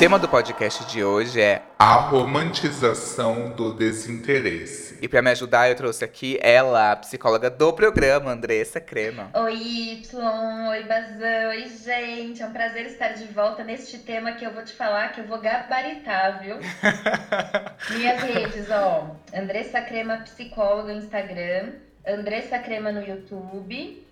tema do podcast de hoje é a romantização do desinteresse. E para me ajudar, eu trouxe aqui ela, a psicóloga do programa, Andressa Crema. Oi, Y, oi, Bazão, oi, gente. É um prazer estar de volta neste tema que eu vou te falar que eu vou gabaritar, viu? Minhas redes, ó. Andressa Crema, psicóloga no Instagram. Andressa Crema no YouTube.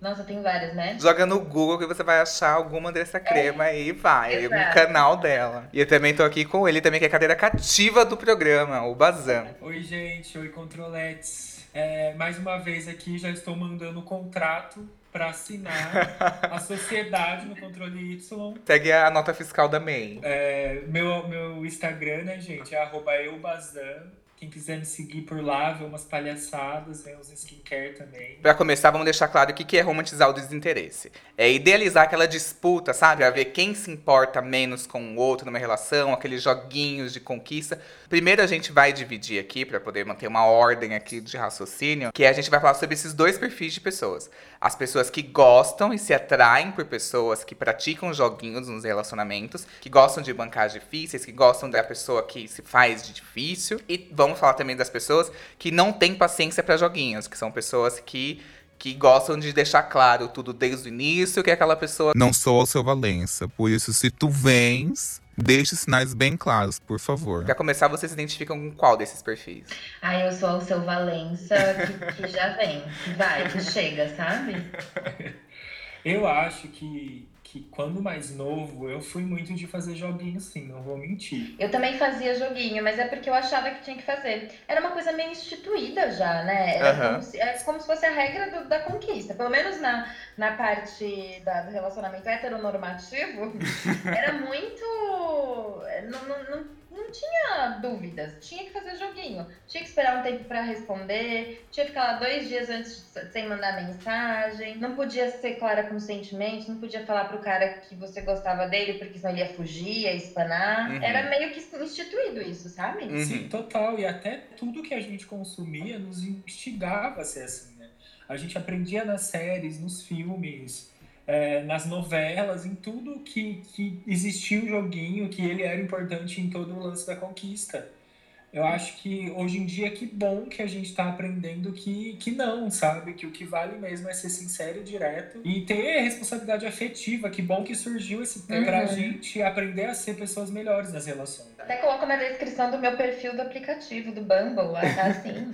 Nossa, tem várias, né? Joga no Google que você vai achar alguma dessa crema é, e vai. Exato. No canal dela. E eu também tô aqui com ele também, que é a cadeira cativa do programa, o Bazan. Oi, gente. Oi, controletes. É, mais uma vez aqui, já estou mandando o contrato para assinar a sociedade no controle Y. Segue a nota fiscal da MEI. É, meu, meu Instagram, né, gente, é arroba eubazan. Quem quiser me seguir por lá, ver umas palhaçadas, ver uns skincare também. Pra começar, vamos deixar claro o que é romantizar o desinteresse. É idealizar aquela disputa, sabe? A ver quem se importa menos com o outro numa relação, aqueles joguinhos de conquista. Primeiro a gente vai dividir aqui, para poder manter uma ordem aqui de raciocínio, que a gente vai falar sobre esses dois perfis de pessoas. As pessoas que gostam e se atraem por pessoas que praticam joguinhos nos relacionamentos, que gostam de bancar difíceis, que gostam da pessoa que se faz de difícil e vamos falar também das pessoas que não têm paciência para joguinhos, que são pessoas que que gostam de deixar claro tudo desde o início, que aquela pessoa não sou o seu Valença. Por isso, se tu vens, deixe sinais bem claros, por favor. Pra começar, vocês se identificam com qual desses perfis? Ah, eu sou o seu Valença, que, que já vem, que vai, que chega, sabe? Eu acho que que quando mais novo eu fui muito de fazer joguinho sim, não vou mentir. Eu também fazia joguinho, mas é porque eu achava que tinha que fazer. Era uma coisa meio instituída já, né? Era uhum. como, se, era como se fosse a regra do, da conquista. Pelo menos na, na parte da, do relacionamento heteronormativo, era muito. Não, não, não não tinha dúvidas. Tinha que fazer joguinho. Tinha que esperar um tempo para responder. Tinha que ficar lá dois dias antes sem mandar mensagem. Não podia ser clara com sentimentos. Não podia falar pro cara que você gostava dele, porque senão ele ia fugir, ia espanar. Uhum. Era meio que instituído isso, sabe? Uhum. Sim, total. E até tudo que a gente consumia nos instigava a ser assim, né? A gente aprendia nas séries, nos filmes é, nas novelas, em tudo que, que existia o joguinho, que ele era importante em todo o lance da conquista. Eu acho que hoje em dia que bom que a gente está aprendendo que, que não, sabe? Que o que vale mesmo é ser sincero e direto e ter responsabilidade afetiva. Que bom que surgiu esse uhum. pra gente aprender a ser pessoas melhores nas relações. Até coloco na descrição do meu perfil do aplicativo, do Bumble, assim.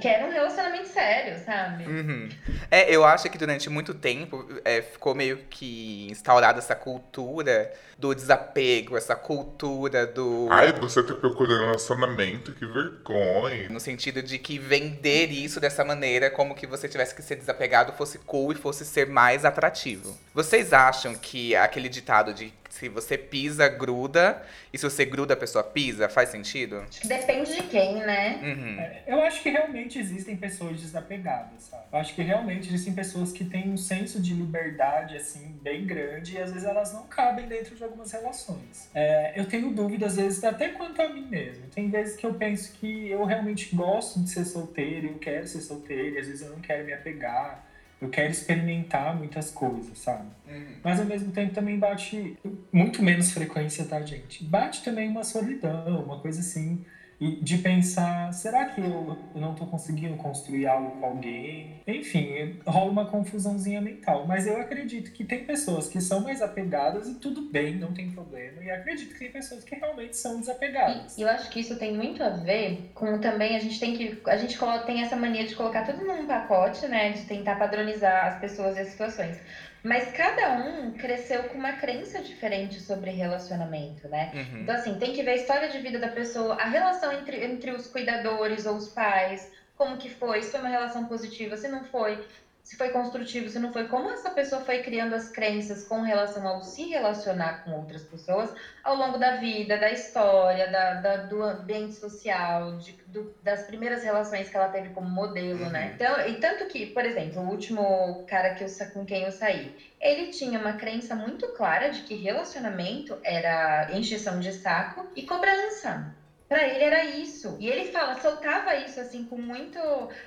que era um relacionamento sério, sabe? Uhum. É, eu acho que durante muito tempo é, ficou meio que instaurada essa cultura do desapego, essa cultura do. Ai, você tá procurando relacionamento que vergonha. No sentido de que vender isso dessa maneira, como que você tivesse que ser desapegado, fosse cool e fosse ser mais atrativo. Vocês acham que aquele ditado de se você pisa, gruda, e se você gruda, a pessoa pisa, faz sentido? Acho que depende de quem, né? Uhum. É, eu acho que realmente existem pessoas desapegadas, sabe? Eu acho que realmente existem pessoas que têm um senso de liberdade, assim, bem grande, e às vezes elas não cabem dentro de algumas relações. É, eu tenho dúvidas, às vezes, até quanto a mim mesmo. Tem vezes que eu penso que eu realmente gosto de ser solteiro, eu quero ser solteiro, e às vezes eu não quero me apegar eu quero experimentar muitas coisas, sabe? Uhum. Mas ao mesmo tempo também bate muito menos frequência, tá, gente? Bate também uma solidão, uma coisa assim e de pensar, será que eu, eu não estou conseguindo construir algo com alguém? Enfim, rola uma confusãozinha mental. Mas eu acredito que tem pessoas que são mais apegadas e tudo bem, não tem problema. E acredito que tem pessoas que realmente são desapegadas. E eu acho que isso tem muito a ver com também a gente tem que a gente tem essa mania de colocar tudo num pacote, né, de tentar padronizar as pessoas e as situações. Mas cada um cresceu com uma crença diferente sobre relacionamento, né? Uhum. Então, assim, tem que ver a história de vida da pessoa, a relação entre, entre os cuidadores ou os pais, como que foi, se foi uma relação positiva, se não foi se foi construtivo, se não foi, como essa pessoa foi criando as crenças com relação ao se relacionar com outras pessoas ao longo da vida, da história, da, da do ambiente social, de, do, das primeiras relações que ela teve como modelo, né? uhum. né? Então, e tanto que, por exemplo, o último cara que eu, com quem eu saí, ele tinha uma crença muito clara de que relacionamento era encheção de saco e cobrança. Pra ele era isso. E ele fala, soltava isso assim com muito.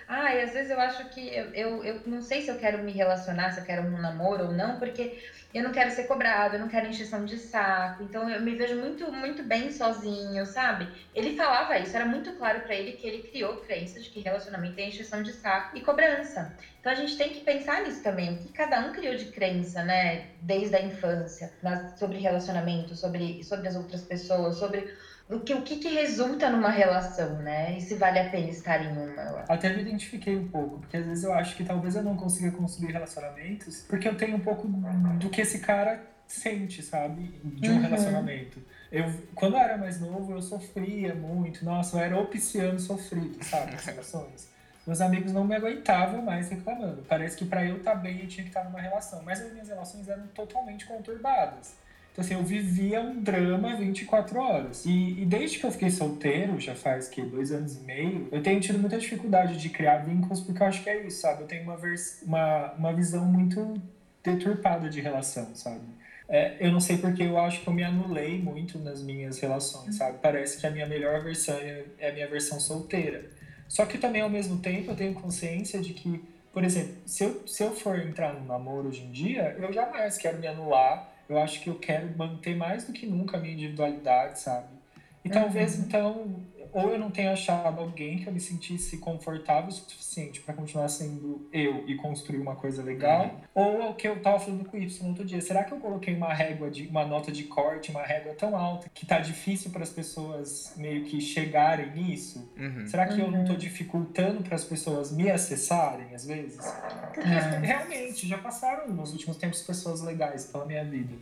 Ai, às vezes eu acho que eu, eu, eu não sei se eu quero me relacionar, se eu quero um namoro ou não, porque eu não quero ser cobrado, eu não quero encheção de saco. Então eu me vejo muito, muito bem sozinho, sabe? Ele falava isso, era muito claro para ele que ele criou crença de que relacionamento é encheção de saco e cobrança. Então a gente tem que pensar nisso também, o que cada um criou de crença, né, desde a infância, sobre relacionamento, sobre, sobre as outras pessoas, sobre o que, o que, que, resulta numa relação, né? E se vale a pena estar em uma. Até me identifiquei um pouco, porque às vezes eu acho que talvez eu não consiga construir relacionamentos, porque eu tenho um pouco do que esse cara sente, sabe? De um uhum. relacionamento. Eu, quando eu era mais novo, eu sofria muito. Nossa, eu era o pisciano sofrido, sabe? Nas relações. Meus amigos não me aguentavam mais reclamando. Parece que para eu estar tá bem, eu tinha que estar tá numa relação. Mas as minhas relações eram totalmente conturbadas. Então, assim, eu vivia um drama 24 horas. E, e, desde que eu fiquei solteiro, já faz que dois anos e meio, eu tenho tido muita dificuldade de criar vínculos, porque eu acho que é isso, sabe? Eu tenho uma, uma, uma visão muito deturpada de relação, sabe? É, eu não sei porque eu acho que eu me anulei muito nas minhas relações, sabe? Parece que a minha melhor versão é, é a minha versão solteira. Só que também, ao mesmo tempo, eu tenho consciência de que, por exemplo, se eu, se eu for entrar num namoro hoje em dia, eu jamais quero me anular eu acho que eu quero manter mais do que nunca a minha individualidade, sabe? E uhum. talvez, então, ou eu não tenha achado alguém que eu me sentisse confortável o suficiente para continuar sendo eu e construir uma coisa legal, uhum. ou o que eu tava falando com o Y no outro dia. Será que eu coloquei uma régua de uma nota de corte, uma régua tão alta que tá difícil para as pessoas meio que chegarem nisso? Uhum. Será que eu não tô uhum. dificultando para as pessoas me acessarem às vezes? Porque uhum. realmente já passaram nos últimos tempos pessoas legais pela minha vida.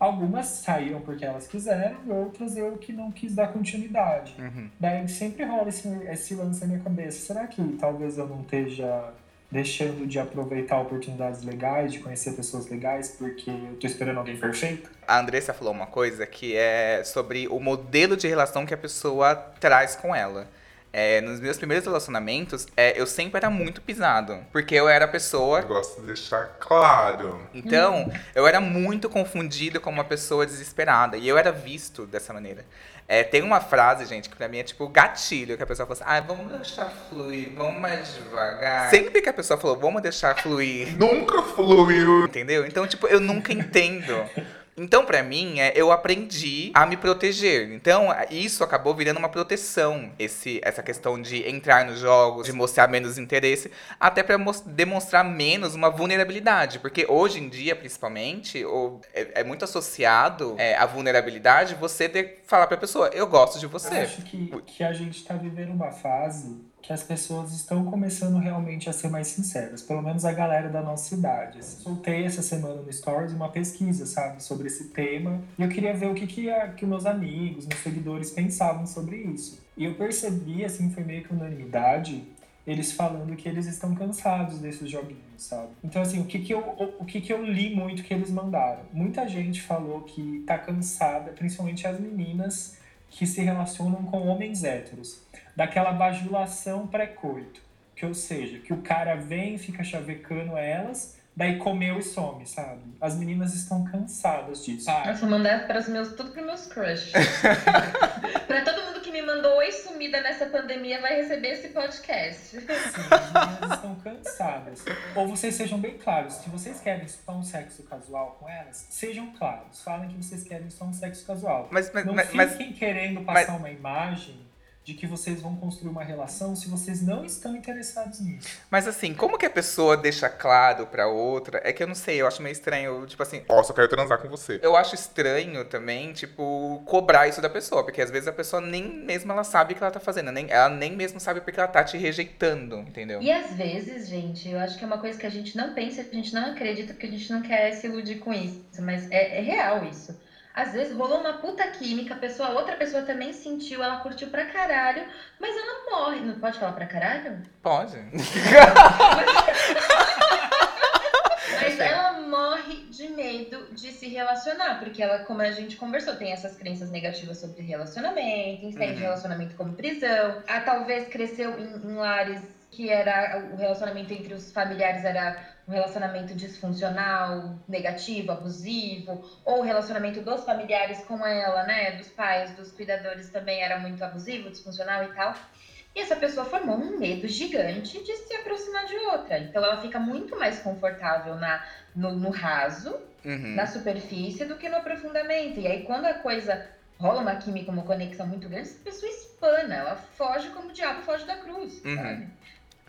Algumas saíram porque elas quiseram, outras eu que não quis dar continuidade. Uhum. Daí sempre rola esse, esse lance na minha cabeça. Será que talvez eu não esteja deixando de aproveitar oportunidades legais, de conhecer pessoas legais, porque eu tô esperando alguém perfeito? A Andressa falou uma coisa que é sobre o modelo de relação que a pessoa traz com ela. É, nos meus primeiros relacionamentos, é, eu sempre era muito pisado. Porque eu era a pessoa. Eu gosto de deixar claro. Então, eu era muito confundido com uma pessoa desesperada. E eu era visto dessa maneira. É, tem uma frase, gente, que pra mim é tipo gatilho, que a pessoa fala assim, ah, vamos deixar fluir, vamos mais devagar. Sempre que a pessoa falou, vamos deixar fluir. Nunca fluiu. Entendeu? Então, tipo, eu nunca entendo. Então, para mim, é, eu aprendi a me proteger. Então, isso acabou virando uma proteção. Esse, essa questão de entrar nos jogos, de mostrar menos interesse, até para demonstrar menos uma vulnerabilidade. Porque hoje em dia, principalmente, ou, é, é, muito associado é, a vulnerabilidade você ter falar pra pessoa, eu gosto de você. Eu acho que, que a gente tá vivendo uma fase que as pessoas estão começando realmente a ser mais sinceras, pelo menos a galera da nossa cidade. Soltei essa semana no Stories uma pesquisa, sabe, sobre esse tema, e eu queria ver o que, que, a, que meus amigos, meus seguidores pensavam sobre isso. E eu percebi, assim, foi meio que unanimidade, eles falando que eles estão cansados desses joguinhos, sabe? Então, assim, o que que eu, o, que que eu li muito que eles mandaram? Muita gente falou que tá cansada, principalmente as meninas que se relacionam com homens héteros daquela bajulação pré-coito. Que, ou seja, que o cara vem, fica chavecando elas, daí comeu e some, sabe? As meninas estão cansadas disso. Ah. Nossa, mandar para os meus, tudo para meus crush. para todo mundo que me mandou oi sumida nessa pandemia vai receber esse podcast. Sim, as meninas estão cansadas. Ou vocês sejam bem claros, se vocês querem só um sexo casual com elas, sejam claros. Falem que vocês querem só um sexo casual. Mas, mas, Não mas, fiquem mas, querendo passar uma imagem de que vocês vão construir uma relação se vocês não estão interessados nisso. Mas assim, como que a pessoa deixa claro pra outra? É que eu não sei, eu acho meio estranho, tipo assim. Ó, oh, só quero transar com você. Eu acho estranho também, tipo, cobrar isso da pessoa, porque às vezes a pessoa nem mesmo ela sabe o que ela tá fazendo, nem, ela nem mesmo sabe porque ela tá te rejeitando, entendeu? E às vezes, gente, eu acho que é uma coisa que a gente não pensa, a gente não acredita, porque a gente não quer se iludir com isso, mas é, é real isso. Às vezes rolou uma puta química, a pessoa, outra pessoa também sentiu, ela curtiu pra caralho, mas ela morre. Não pode falar pra caralho? Pode. mas ela morre de medo de se relacionar, porque ela, como a gente conversou, tem essas crenças negativas sobre relacionamento, entende uhum. relacionamento como prisão. A talvez cresceu em, em lares que era o relacionamento entre os familiares era um relacionamento disfuncional, negativo, abusivo, ou o relacionamento dos familiares com ela, né, dos pais, dos cuidadores também era muito abusivo, disfuncional e tal. E essa pessoa formou um medo gigante de se aproximar de outra. Então ela fica muito mais confortável na, no, no raso, Uhum. na superfície, do que no aprofundamento. E aí quando a coisa rola uma química, uma conexão muito grande, essa pessoa espana, ela foge como o diabo foge da cruz, Uhum. sabe?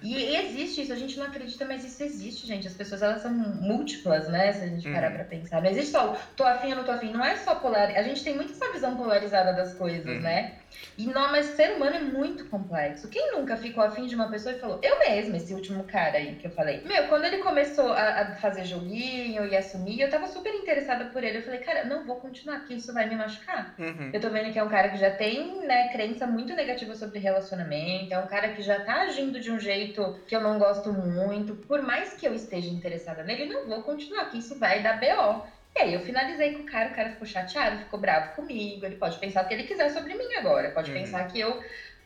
E, existe isso, a gente não acredita, mas isso existe, gente. As pessoas, elas são múltiplas, né? Se a gente parar Uhum. pra pensar. Não existe só o tô afim ou não tô afim. Não é só polar. A gente tem muito essa visão polarizada das coisas, Uhum. né? E não, mas ser humano é muito complexo. Quem nunca ficou afim de uma pessoa e falou, eu mesma, esse último cara aí que eu falei. Meu, quando ele começou a, a fazer joguinho e assumir, eu tava super interessada por ele. Eu falei, cara, não vou continuar, porque isso vai me machucar. Uhum. Eu tô vendo que é um cara que já tem, né, crença muito negativa sobre relacionamento, é um cara que já tá agindo de um jeito que eu não gosto muito. Por mais que eu esteja interessada nele, não vou continuar, que isso vai dar BO. E aí eu finalizei com o cara, o cara ficou chateado, ficou bravo comigo, ele pode pensar o que ele quiser sobre mim agora, pode Uhum. pensar que eu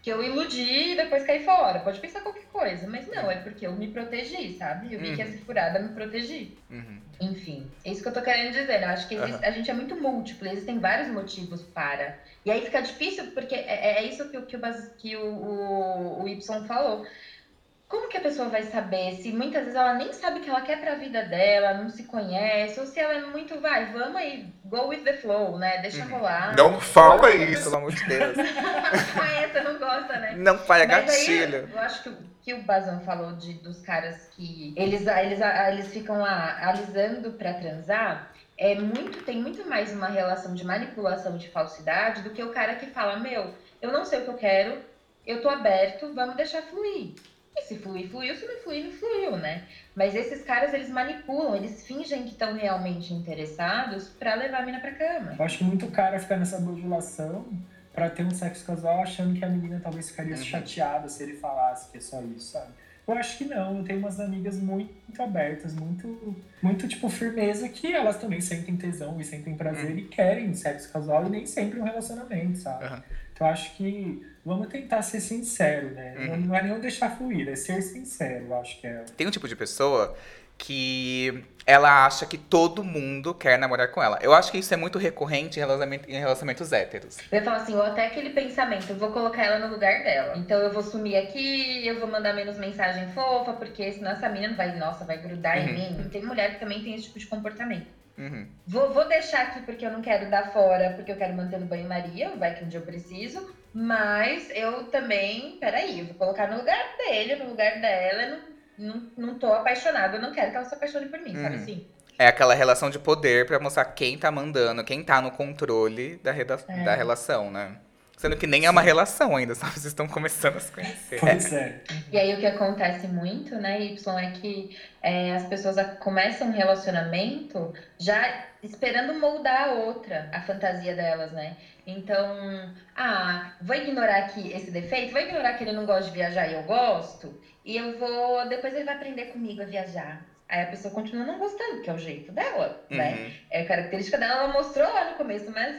que eu iludi e depois caí fora, pode pensar qualquer coisa, mas não, é porque eu me protegi, sabe? Eu vi que Uhum. essa furada me protegi. Uhum. Enfim, é isso que eu tô querendo dizer. Eu acho que existe- a gente é muito múltiplo, existem vários motivos para. E aí fica difícil, porque é, é isso que, o- que, o, que o, o, o Y falou. Como que a pessoa vai saber se muitas vezes ela nem sabe o que ela quer pra vida dela, não se conhece, ou se ela é muito, vai, vamos aí, go with the flow, né? Deixa Uhum. rolar. Não fala isso. Pelo amor de Deus. Conhece, não gosta, né? Não para Mas aí, gatilho. eu acho que, o- que o Bazan falou de, dos caras que eles, eles, eles ficam lá alisando pra transar. É muito, tem muito mais uma relação de manipulação de falsidade do que o cara que fala, meu, eu não sei o que eu quero, eu tô aberto, vamos deixar fluir. E se fluir, fluiu, se não fluir, não fluiu, né? Mas esses caras, eles manipulam, eles fingem que estão realmente interessados pra levar a mina pra cama. Eu acho que muito cara fica nessa modulação pra ter um sexo casual achando que a menina talvez ficaria Uhum. chateada se ele falasse que é só isso, sabe? Eu acho que não, eu tenho umas amigas muito, muito abertas, muito, muito, tipo, firmeza, que elas também sentem tesão e sentem prazer Uhum. e querem sexo casual e nem sempre um relacionamento, sabe? Uhum. Então eu acho que vamos tentar ser sincero, né? Não- Uhum. Não é nem deixar fluir, é ser sincero, eu acho que é. Tem um tipo de pessoa que ela acha que todo mundo quer namorar com ela. Eu acho que isso é muito recorrente em relacionamento- em relacionamentos héteros. Eu falo assim, ou até aquele pensamento, eu vou colocar ela no lugar dela. Então eu vou sumir aqui, eu vou mandar menos mensagem fofa, porque senão essa menina vai, nossa, vai grudar Uhum. em mim. Tem mulher que também tem esse tipo de comportamento. Uhum. Vou, vou deixar aqui porque eu não quero dar fora, porque eu quero manter no banho-maria, vai que um dia eu preciso. Mas eu também, peraí, eu vou colocar no lugar dele, no lugar dela, eu não, não, não tô apaixonada, eu não quero que ela se apaixone por mim, sabe Uhum. assim? É aquela relação de poder pra mostrar quem tá mandando, quem tá no controle da, reda- É. da relação, né? Sendo que nem é uma relação ainda, só vocês estão começando a se conhecer. Pois é. E aí o que acontece muito, né, Y, é que é, as pessoas começam um relacionamento já esperando moldar a outra, a fantasia delas, né? Então, ah, vou ignorar aqui esse defeito, vou ignorar que ele não gosta de viajar e eu gosto, e eu vou. Depois ele vai aprender comigo a viajar. Aí a pessoa continua não gostando, que é o jeito dela, né? Uhum. É a característica dela, ela mostrou lá no começo, mas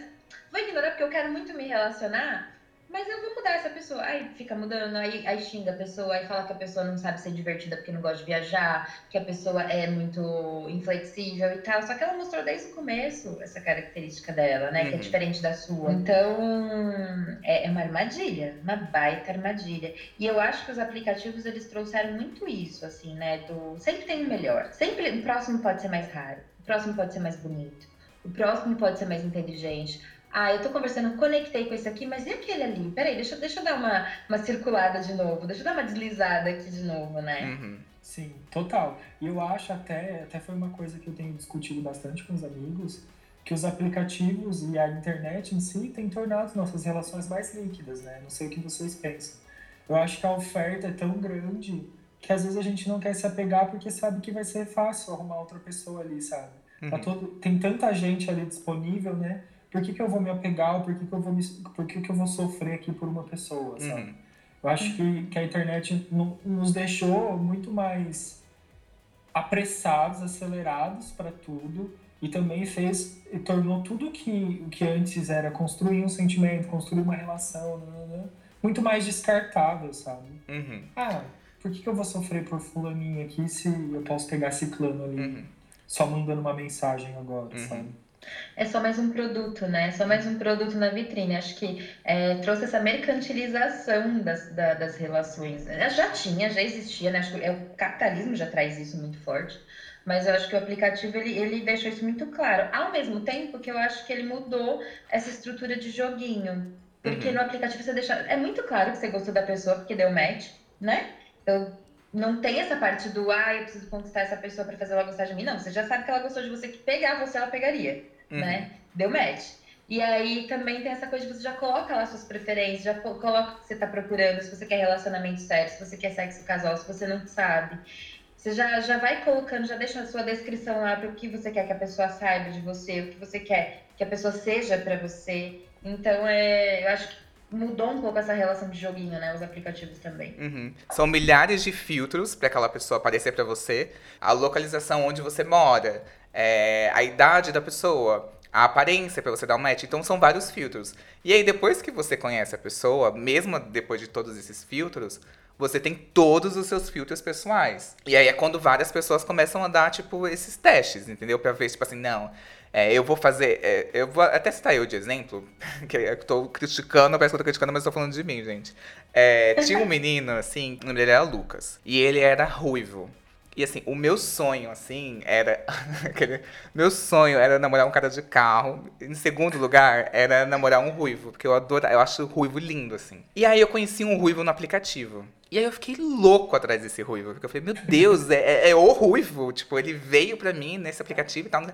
vou ignorar porque eu quero muito me relacionar, mas eu vou mudar essa pessoa. Aí fica mudando, aí, aí xinga a pessoa, aí fala que a pessoa não sabe ser divertida porque não gosta de viajar, que a pessoa é muito inflexível e tal. Só que ela mostrou desde o começo essa característica dela, né? Que é Uhum. diferente da sua. Então, é, é uma armadilha, uma baita armadilha. E eu acho que os aplicativos, eles trouxeram muito isso, assim, né? Do sempre tem o melhor. Sempre o próximo pode ser mais raro. O próximo pode ser mais bonito. O próximo pode ser mais inteligente. Ah, eu tô conversando, conectei com esse aqui, mas e aquele ali? Peraí, deixa, deixa eu dar uma, uma circulada de novo, deixa eu dar uma deslizada aqui de novo, né? Uhum. Sim, total. E eu acho até, até foi uma coisa que eu tenho discutido bastante com os amigos, que os aplicativos e a internet em si têm tornado nossas relações mais líquidas, né? Não sei o que vocês pensam. Eu acho que a oferta é tão grande que às vezes a gente não quer se apegar porque sabe que vai ser fácil arrumar outra pessoa ali, sabe? Tá Uhum. todo, tem tanta gente ali disponível, né? Por que, que eu vou me apegar? Por que, que eu vou me, por que, que eu vou sofrer aqui por uma pessoa, sabe? Uhum. Eu acho que, que a internet no- nos deixou muito mais apressados, acelerados para tudo e também fez e tornou tudo que o que antes era construir um sentimento, construir uma relação, nananã, muito mais descartável, sabe? Uhum. Ah, por que, que eu vou sofrer por fulaninho aqui se eu posso pegar esse plano ali Uhum. só mandando uma mensagem agora, Uhum. sabe? É só mais um produto, né? É só mais um produto na vitrine. Acho que é, trouxe essa mercantilização das, da- das relações. É, Já tinha, já existia, né? Acho que é, o capitalismo já traz isso muito forte. Mas eu acho que o aplicativo ele, ele deixou isso muito claro. Ao mesmo tempo que eu acho que ele mudou essa estrutura de joguinho. Porque Uhum. no aplicativo você deixa. É muito claro que você gostou da pessoa porque deu match, né? Eu não tem essa parte do ah, eu preciso conquistar essa pessoa pra fazer ela gostar de mim. Não, você já sabe que ela gostou de você, que pegar você ela pegaria Uhum. né? Deu match. E aí também tem essa coisa de você já coloca lá suas preferências, já co- coloca o que você tá procurando, se você quer relacionamento sério, se você quer sexo casual, se você não sabe. Você já, já vai colocando, já deixa a sua descrição lá para o que você quer que a pessoa saiba de você, o que você quer que a pessoa seja para você. Então, é, eu acho que mudou um pouco essa relação de joguinho, né? Os aplicativos também. Uhum. São milhares de filtros para aquela pessoa aparecer para você, a localização onde você mora, é, a idade da pessoa, a aparência para você dar um match. Então são vários filtros. E aí depois que você conhece a pessoa, mesmo depois de todos esses filtros, você tem todos os seus filtros pessoais. E aí é quando várias pessoas começam a dar, tipo, esses testes, entendeu? Pra ver, tipo assim, não, é, eu vou fazer. é, eu vou até citar eu de exemplo, que eu tô criticando, parece que eu tô criticando, mas tô falando de mim, gente. É, tinha um menino, assim, o nome dele era Lucas. E ele era ruivo. E assim, o meu sonho, assim, era. meu sonho era namorar um cara de carro. Em segundo lugar, era namorar um ruivo. Porque eu adoro. Eu acho ruivo lindo, assim. E aí eu conheci um ruivo no aplicativo. E aí eu fiquei louco atrás desse ruivo. Porque eu falei, meu Deus, é, é- é o ruivo. Tipo, ele veio pra mim nesse aplicativo e tal.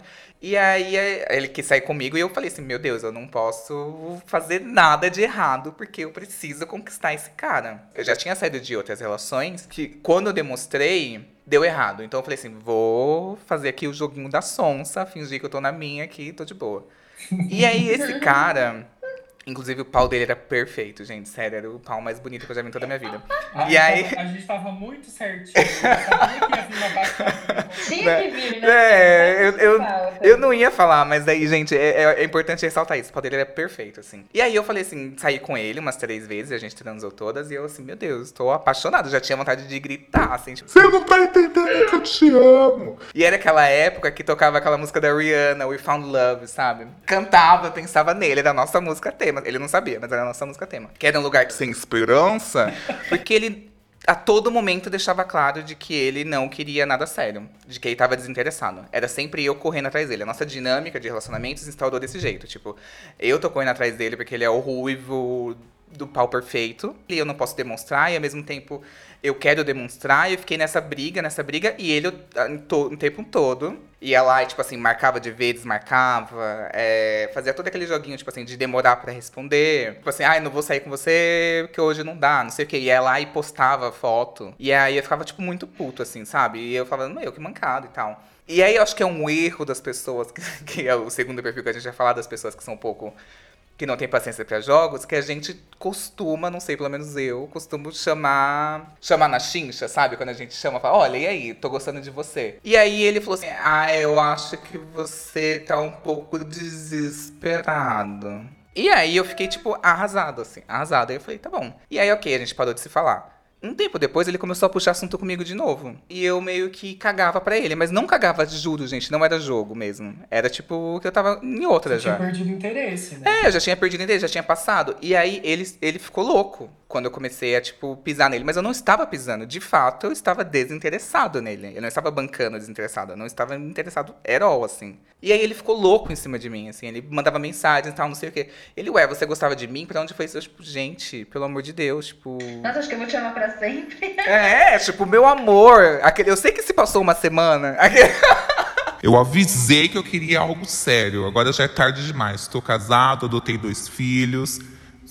E aí é, ele quis sair comigo e eu falei assim, meu Deus, eu não posso fazer nada de errado porque eu preciso conquistar esse cara. Eu já tinha saído de outras relações que quando eu demonstrei, deu errado. Então eu falei assim, vou fazer aqui o joguinho da sonsa, fingir que eu tô na minha aqui, tô de boa. E aí esse cara, inclusive o pau dele era perfeito, gente, sério, era o pau mais bonito que eu já vi em toda a minha vida. A, E aí- tava- a gente tava muito certinho. Eu sabia que vir. Tinha que né? É, eu- eu-. Eu não ia falar, mas daí, gente, é, é- é importante ressaltar isso. O pau dele era perfeito, assim. E aí eu falei assim, saí com ele umas três vezes, a gente transou todas, e eu assim, meu Deus, tô apaixonado. Já tinha vontade de gritar, assim, tipo. Você não tá entendendo que eu te amo. E era aquela época que tocava aquela música da Rihanna, We Found Love, sabe? Cantava, pensava nele, era a nossa música tema. Ele não sabia, mas era a nossa música tema. Que era um lugar Sem esperança? porque ele a todo momento deixava claro de que ele não queria nada sério, de que ele tava desinteressado. Era sempre eu correndo atrás dele. A nossa dinâmica de relacionamentos instaurou desse jeito, tipo, eu tô correndo atrás dele porque ele é o ruivo do pau perfeito, e eu não posso demonstrar, e ao mesmo tempo eu quero demonstrar, e eu fiquei nessa briga, nessa briga, e ele o, to- o tempo todo ia lá e, tipo assim, marcava de ver, desmarcava, é, fazia todo aquele joguinho, tipo assim, de demorar pra responder. Tipo assim, ai, não vou sair com você porque hoje não dá, não sei o que. Ia lá e postava foto. E aí eu ficava, tipo, muito puto, assim, sabe? E eu falava, meu, que mancado e tal. E aí eu acho que é um erro das pessoas, que, que é o segundo perfil que a gente vai falar, das pessoas que são um pouco que não tem paciência pra jogos, que a gente costuma, não sei, pelo menos eu, costumo chamar. chamar na chincha, sabe? Quando a gente chama, fala, olha, e aí, tô gostando de você. E aí ele falou assim: Ah, eu acho que você tá um pouco desesperado. E aí eu fiquei, tipo, arrasado, assim, arrasado. Aí eu falei, tá bom. E aí, ok, a gente parou de se falar. Um tempo depois, ele começou a puxar assunto comigo de novo. E eu meio que cagava pra ele. Mas não cagava, juro, gente. Não era jogo mesmo. Era tipo que eu tava em outra Você já. tinha perdido interesse, né? É, eu já tinha perdido interesse, já tinha passado. E aí ele, ele ficou louco quando eu comecei a, tipo, pisar nele. Mas eu não estava pisando. De fato, eu estava desinteressado nele. Eu não estava bancando desinteressado. Eu não estava interessado at all, assim. E aí ele ficou louco em cima de mim, assim. Ele mandava mensagens e tal, não sei o quê. Ele, ué, você gostava de mim? Pra onde foi isso? Eu, tipo, gente, pelo amor de Deus, tipo... Nossa, acho que eu vou te amar pra sempre. É, tipo, meu amor. Aquele, eu sei que se passou uma semana. Aquele- Eu avisei que eu queria algo sério. Agora já é tarde demais. Estou casado, adotei dois filhos.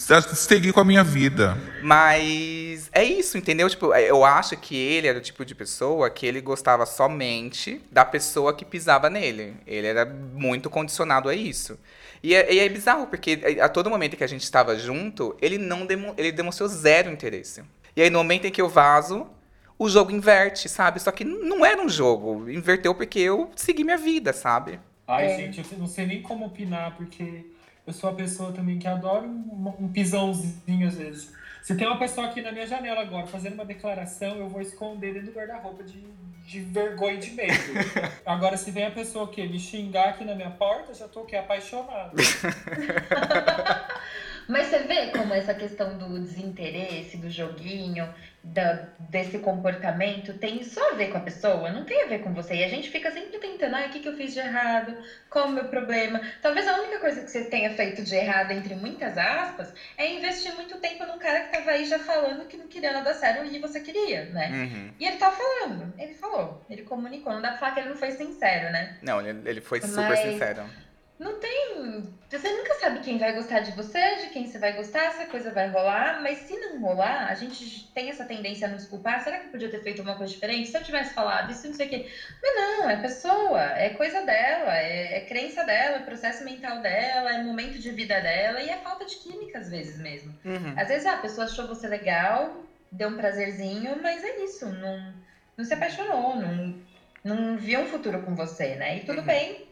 Já Segui com a minha vida. Mas é isso, entendeu? Tipo, eu acho que ele era o tipo de pessoa que ele gostava somente da pessoa que pisava nele. Ele era muito condicionado a isso. E é, e é bizarro, porque a todo momento que a gente estava junto, ele não demo- ele demonstrou zero interesse. E aí, no momento em que eu vazo, o jogo inverte, sabe? Só que não era um jogo. Inverteu porque eu segui minha vida, sabe? Ai, É. gente, eu não sei nem como opinar, porque eu sou a pessoa também que adora um, um pisãozinho às vezes. Se tem uma pessoa aqui na minha janela agora fazendo uma declaração, eu vou esconder dentro do guarda-roupa de, de vergonha e de medo. agora, se vem a pessoa que me xingar aqui na minha porta, já tô aqui apaixonado. Mas você vê como essa questão do desinteresse, do joguinho, da, desse comportamento tem só a ver com a pessoa, não tem a ver com você. E a gente fica sempre tentando, ah, o que, que eu fiz de errado? Qual o meu problema? Talvez a única coisa que você tenha feito de errado, entre muitas aspas, é investir muito tempo num cara que tava aí já falando que não queria nada sério e você queria, né? Uhum. E ele tá falando, ele falou, ele comunicou. Não dá pra falar que ele não foi sincero, né? Não, ele, ele foi super Mas- sincero. Não tem. Você nunca sabe quem vai gostar de você, de quem você vai gostar, se a coisa vai rolar, mas se não rolar, a gente tem essa tendência a nos culpar. Será que eu podia ter feito uma coisa diferente? Se eu tivesse falado isso, não sei o quê. Mas não, é pessoa, é coisa dela, é, é crença dela, é processo mental dela, é momento de vida dela e é falta de química às vezes mesmo. Uhum. Às vezes ah, a pessoa achou você legal, deu um prazerzinho, mas é isso, não, não se apaixonou, não, não viu um futuro com você, né? E tudo Uhum. bem.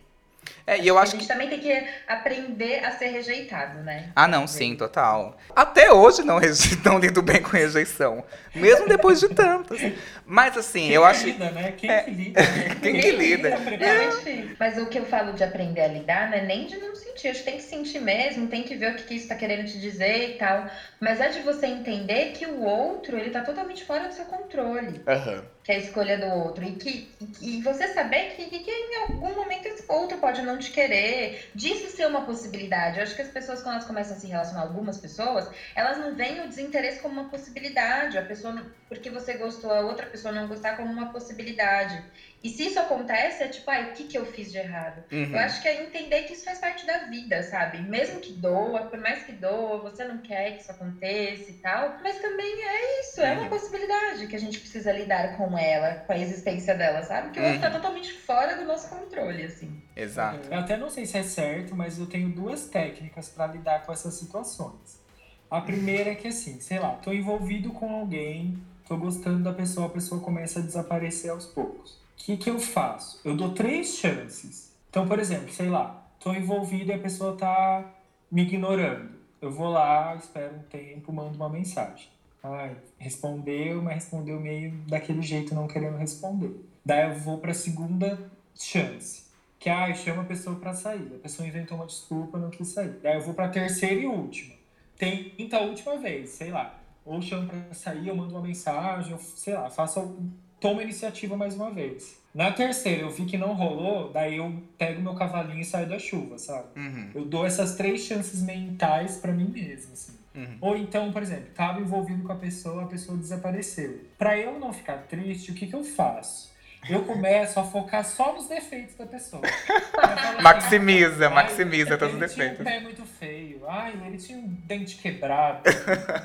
É, e eu A acho gente que. também tem que aprender a ser rejeitado, né? Ah, não, sim, total. Até hoje não, reje- não lido bem com rejeição. Mesmo depois de tantas. Mas assim, Quem eu que acho. lida, né? Quem É. que lida? né? Quem que lida? É. Mas o que eu falo de aprender a lidar não é nem de não sentir. A gente tem que sentir mesmo, tem que ver o que, que isso tá querendo te dizer e tal. Mas é de você entender que o outro, ele tá totalmente fora do seu controle. Aham. Que é a escolha do outro. E que e você saber que, que, que em algum momento esse outro pode não te querer. Disso ser uma possibilidade. Eu acho que as pessoas, quando elas começam a se relacionar, algumas pessoas, elas não veem o desinteresse como uma possibilidade. A pessoa, não- porque você gostou, a outra pessoa não gostar como uma possibilidade. E se isso acontece, é tipo, ai, o que, que eu fiz de errado? Uhum. Eu acho que é entender que isso faz parte da vida, sabe? Mesmo que doa, por mais que doa, você não quer que isso aconteça e tal. Mas também é isso, é uma Uhum. possibilidade que a gente precisa lidar com ela, com a existência dela, sabe? Que o outro Uhum. tá totalmente fora do nosso controle, assim. Exato. Eu até não sei se é certo, mas eu tenho duas técnicas para lidar com essas situações. A primeira é que assim, sei lá, tô envolvido com alguém, tô gostando da pessoa, a pessoa começa a desaparecer aos poucos. O que, que eu faço? Eu dou três chances. Então, por exemplo, sei lá, tô envolvido e a pessoa tá me ignorando. Eu vou lá, espero um tempo, mando uma mensagem. Ai, respondeu, mas respondeu meio daquele jeito, não querendo responder. Daí eu vou pra segunda chance. Que ah, eu chamo a pessoa pra sair. A pessoa inventou uma desculpa, não quis sair. Daí eu vou pra terceira e última. Tenta a última vez, sei lá. Ou chamo pra sair, eu mando uma mensagem, eu, sei lá, faço, algum- tomo a iniciativa mais uma vez. Na terceira, eu vi que não rolou, daí eu pego meu cavalinho e saio da chuva, sabe? Uhum. Eu dou essas três chances mentais pra mim mesmo, assim. Uhum. Ou então, por exemplo, tava envolvido com a pessoa, a pessoa desapareceu. Pra eu não ficar triste, o que que eu faço? Eu começo a focar só nos defeitos da pessoa. Falo assim, Maximiza, Ai, maximiza todos os ele tinha um defeitos. pé muito feio. Ai, ele tinha um dente quebrado.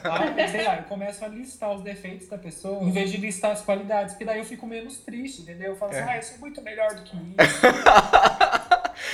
Ai, sei lá, eu começo a listar os defeitos da pessoa em vez de listar as qualidades, porque daí eu fico menos triste, entendeu? Eu falo assim, É. ah, eu sou muito melhor do que isso.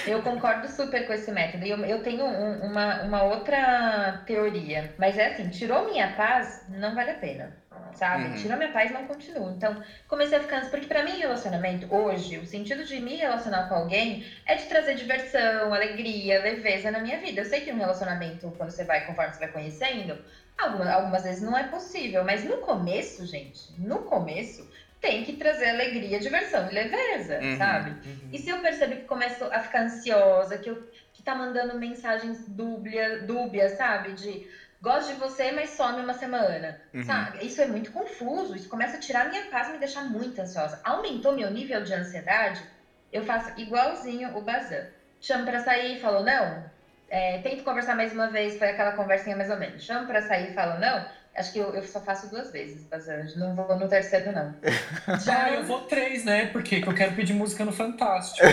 Eu concordo super com esse método. E eu, eu tenho um- uma, uma outra teoria. Mas é assim, tirou minha paz, não vale a pena. Sabe? Uhum. Tirou minha paz, não continuo. Então, comecei a ficar. Porque pra mim, relacionamento, hoje, o sentido de me relacionar com alguém é de trazer diversão, alegria, leveza na minha vida. Eu sei que um relacionamento, quando você vai, conforme você vai conhecendo, algumas, algumas vezes não é possível. Mas no começo, gente, no começo, tem que trazer alegria, diversão e leveza, Uhum. sabe? E se eu percebo que começo a ficar ansiosa, que, eu, que tá mandando mensagens dúbia, dúbias, sabe? De gosto de você, mas some uma semana, Uhum. sabe? Isso é muito confuso, isso começa a tirar minha paz e me deixar muito ansiosa. Aumentou meu nível de ansiedade, eu faço igualzinho o Bazan. Chamo pra sair, falou não. É, tento conversar mais uma vez, foi aquela conversinha mais ou menos. Chamo pra sair, falo não. Acho que eu, eu só faço duas vezes, Bazan. Não vou no terceiro, não. Já eu vou três, né? Porque que eu quero pedir música no Fantástico.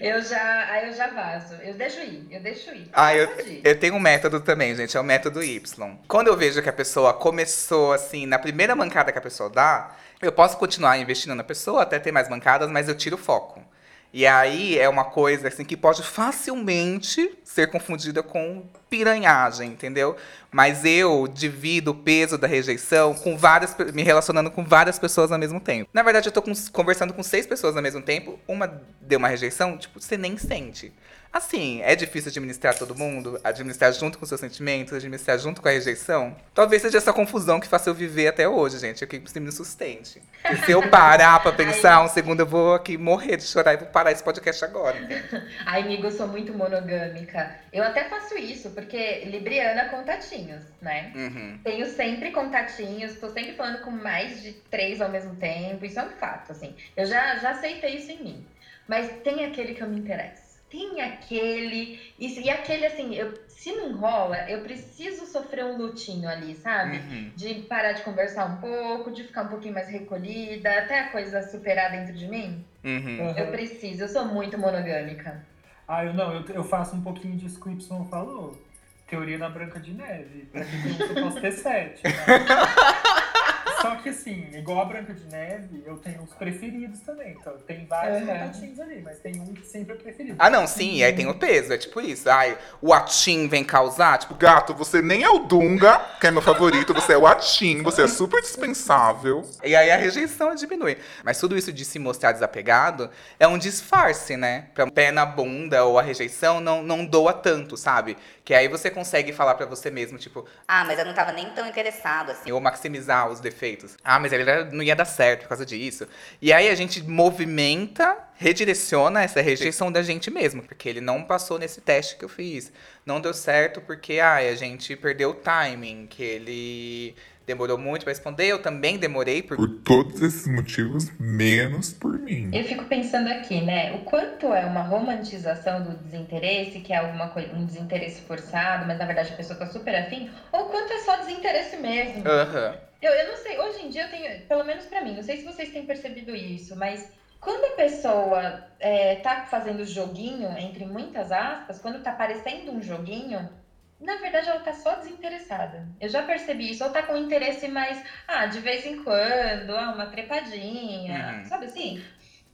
Eu já, aí eu já vazo. Eu deixo ir, eu deixo ir. Ah, eu, ir. eu tenho um método também, gente, é o método Y. Quando eu vejo que a pessoa começou assim, na primeira mancada que a pessoa dá, eu posso continuar investindo na pessoa até ter mais mancadas, mas eu tiro o foco. E aí é uma coisa assim que pode facilmente ser confundida com piranhagem, entendeu? Mas eu divido o peso da rejeição com várias me relacionando com várias pessoas ao mesmo tempo. Na verdade, eu tô com- conversando com seis pessoas ao mesmo tempo, uma deu uma rejeição, tipo, você nem sente. Assim, é difícil administrar todo mundo, administrar junto com seus sentimentos, administrar junto com a rejeição. Talvez seja essa confusão que faça eu viver até hoje, gente. É que você me sustente. E se eu parar pra pensar um segundo, eu vou aqui morrer de chorar e vou parar esse podcast agora. Ai, amigo, eu sou muito monogâmica. Eu até faço isso, porque Libriana contatinhos, né? Uhum. Tenho sempre contatinhos, tô sempre falando com mais de três ao mesmo tempo. Isso é um fato, assim. Eu já, já aceitei isso em mim. Mas tem aquele que eu me interesso tem aquele. E, e aquele assim, eu, se não rola, eu preciso sofrer um lutinho ali, sabe? Uhum. De parar de conversar um pouco, de ficar um pouquinho mais recolhida, até a coisa superar dentro de mim. Uhum. Eu preciso, eu sou muito monogâmica. Ah, eu não, eu, eu faço um pouquinho disso que o Y falou. Teoria da Branca de Neve. Pra que eu posso ter sete. Né? Só que assim, igual a Branca de Neve, eu tenho os preferidos também. Então tem vários contatinhos ali, mas tem um que sempre é preferido. Ah, não, sim, e aí tem o peso, é tipo isso. Ai, o Atim vem causar, tipo, Gato, você nem é o Dunga, que é meu favorito, você é o Atim, você é super dispensável. E aí a rejeição diminui. Mas tudo isso de se mostrar desapegado é um disfarce, né? Pra pé na bunda ou a rejeição não, não doa tanto, sabe? Que aí você consegue falar pra você mesmo, tipo, Ah, mas eu não tava nem tão interessado assim. ou maximizar os defeitos. Ah, mas ele não ia dar certo por causa disso. E aí a gente movimenta, redireciona essa rejeição da gente mesmo, porque ele não passou nesse teste que eu fiz. Não deu certo porque ai, a gente perdeu o timing, que ele demorou muito pra responder, eu também demorei por Por todos esses motivos, menos por mim. Eu fico pensando aqui, né? O quanto é uma romantização do desinteresse, que é alguma coisa, um desinteresse forçado, mas na verdade a pessoa tá super afim, ou o quanto é só desinteresse mesmo. Aham. Eu, eu não sei, hoje em dia eu tenho, pelo menos pra mim, não sei se vocês têm percebido isso, mas quando a pessoa é, tá fazendo joguinho, entre muitas aspas, quando tá parecendo um joguinho, na verdade ela tá só desinteressada. Eu já percebi isso, ou tá com interesse mais, ah, de vez em quando, ah, uma trepadinha, Uhum. sabe assim?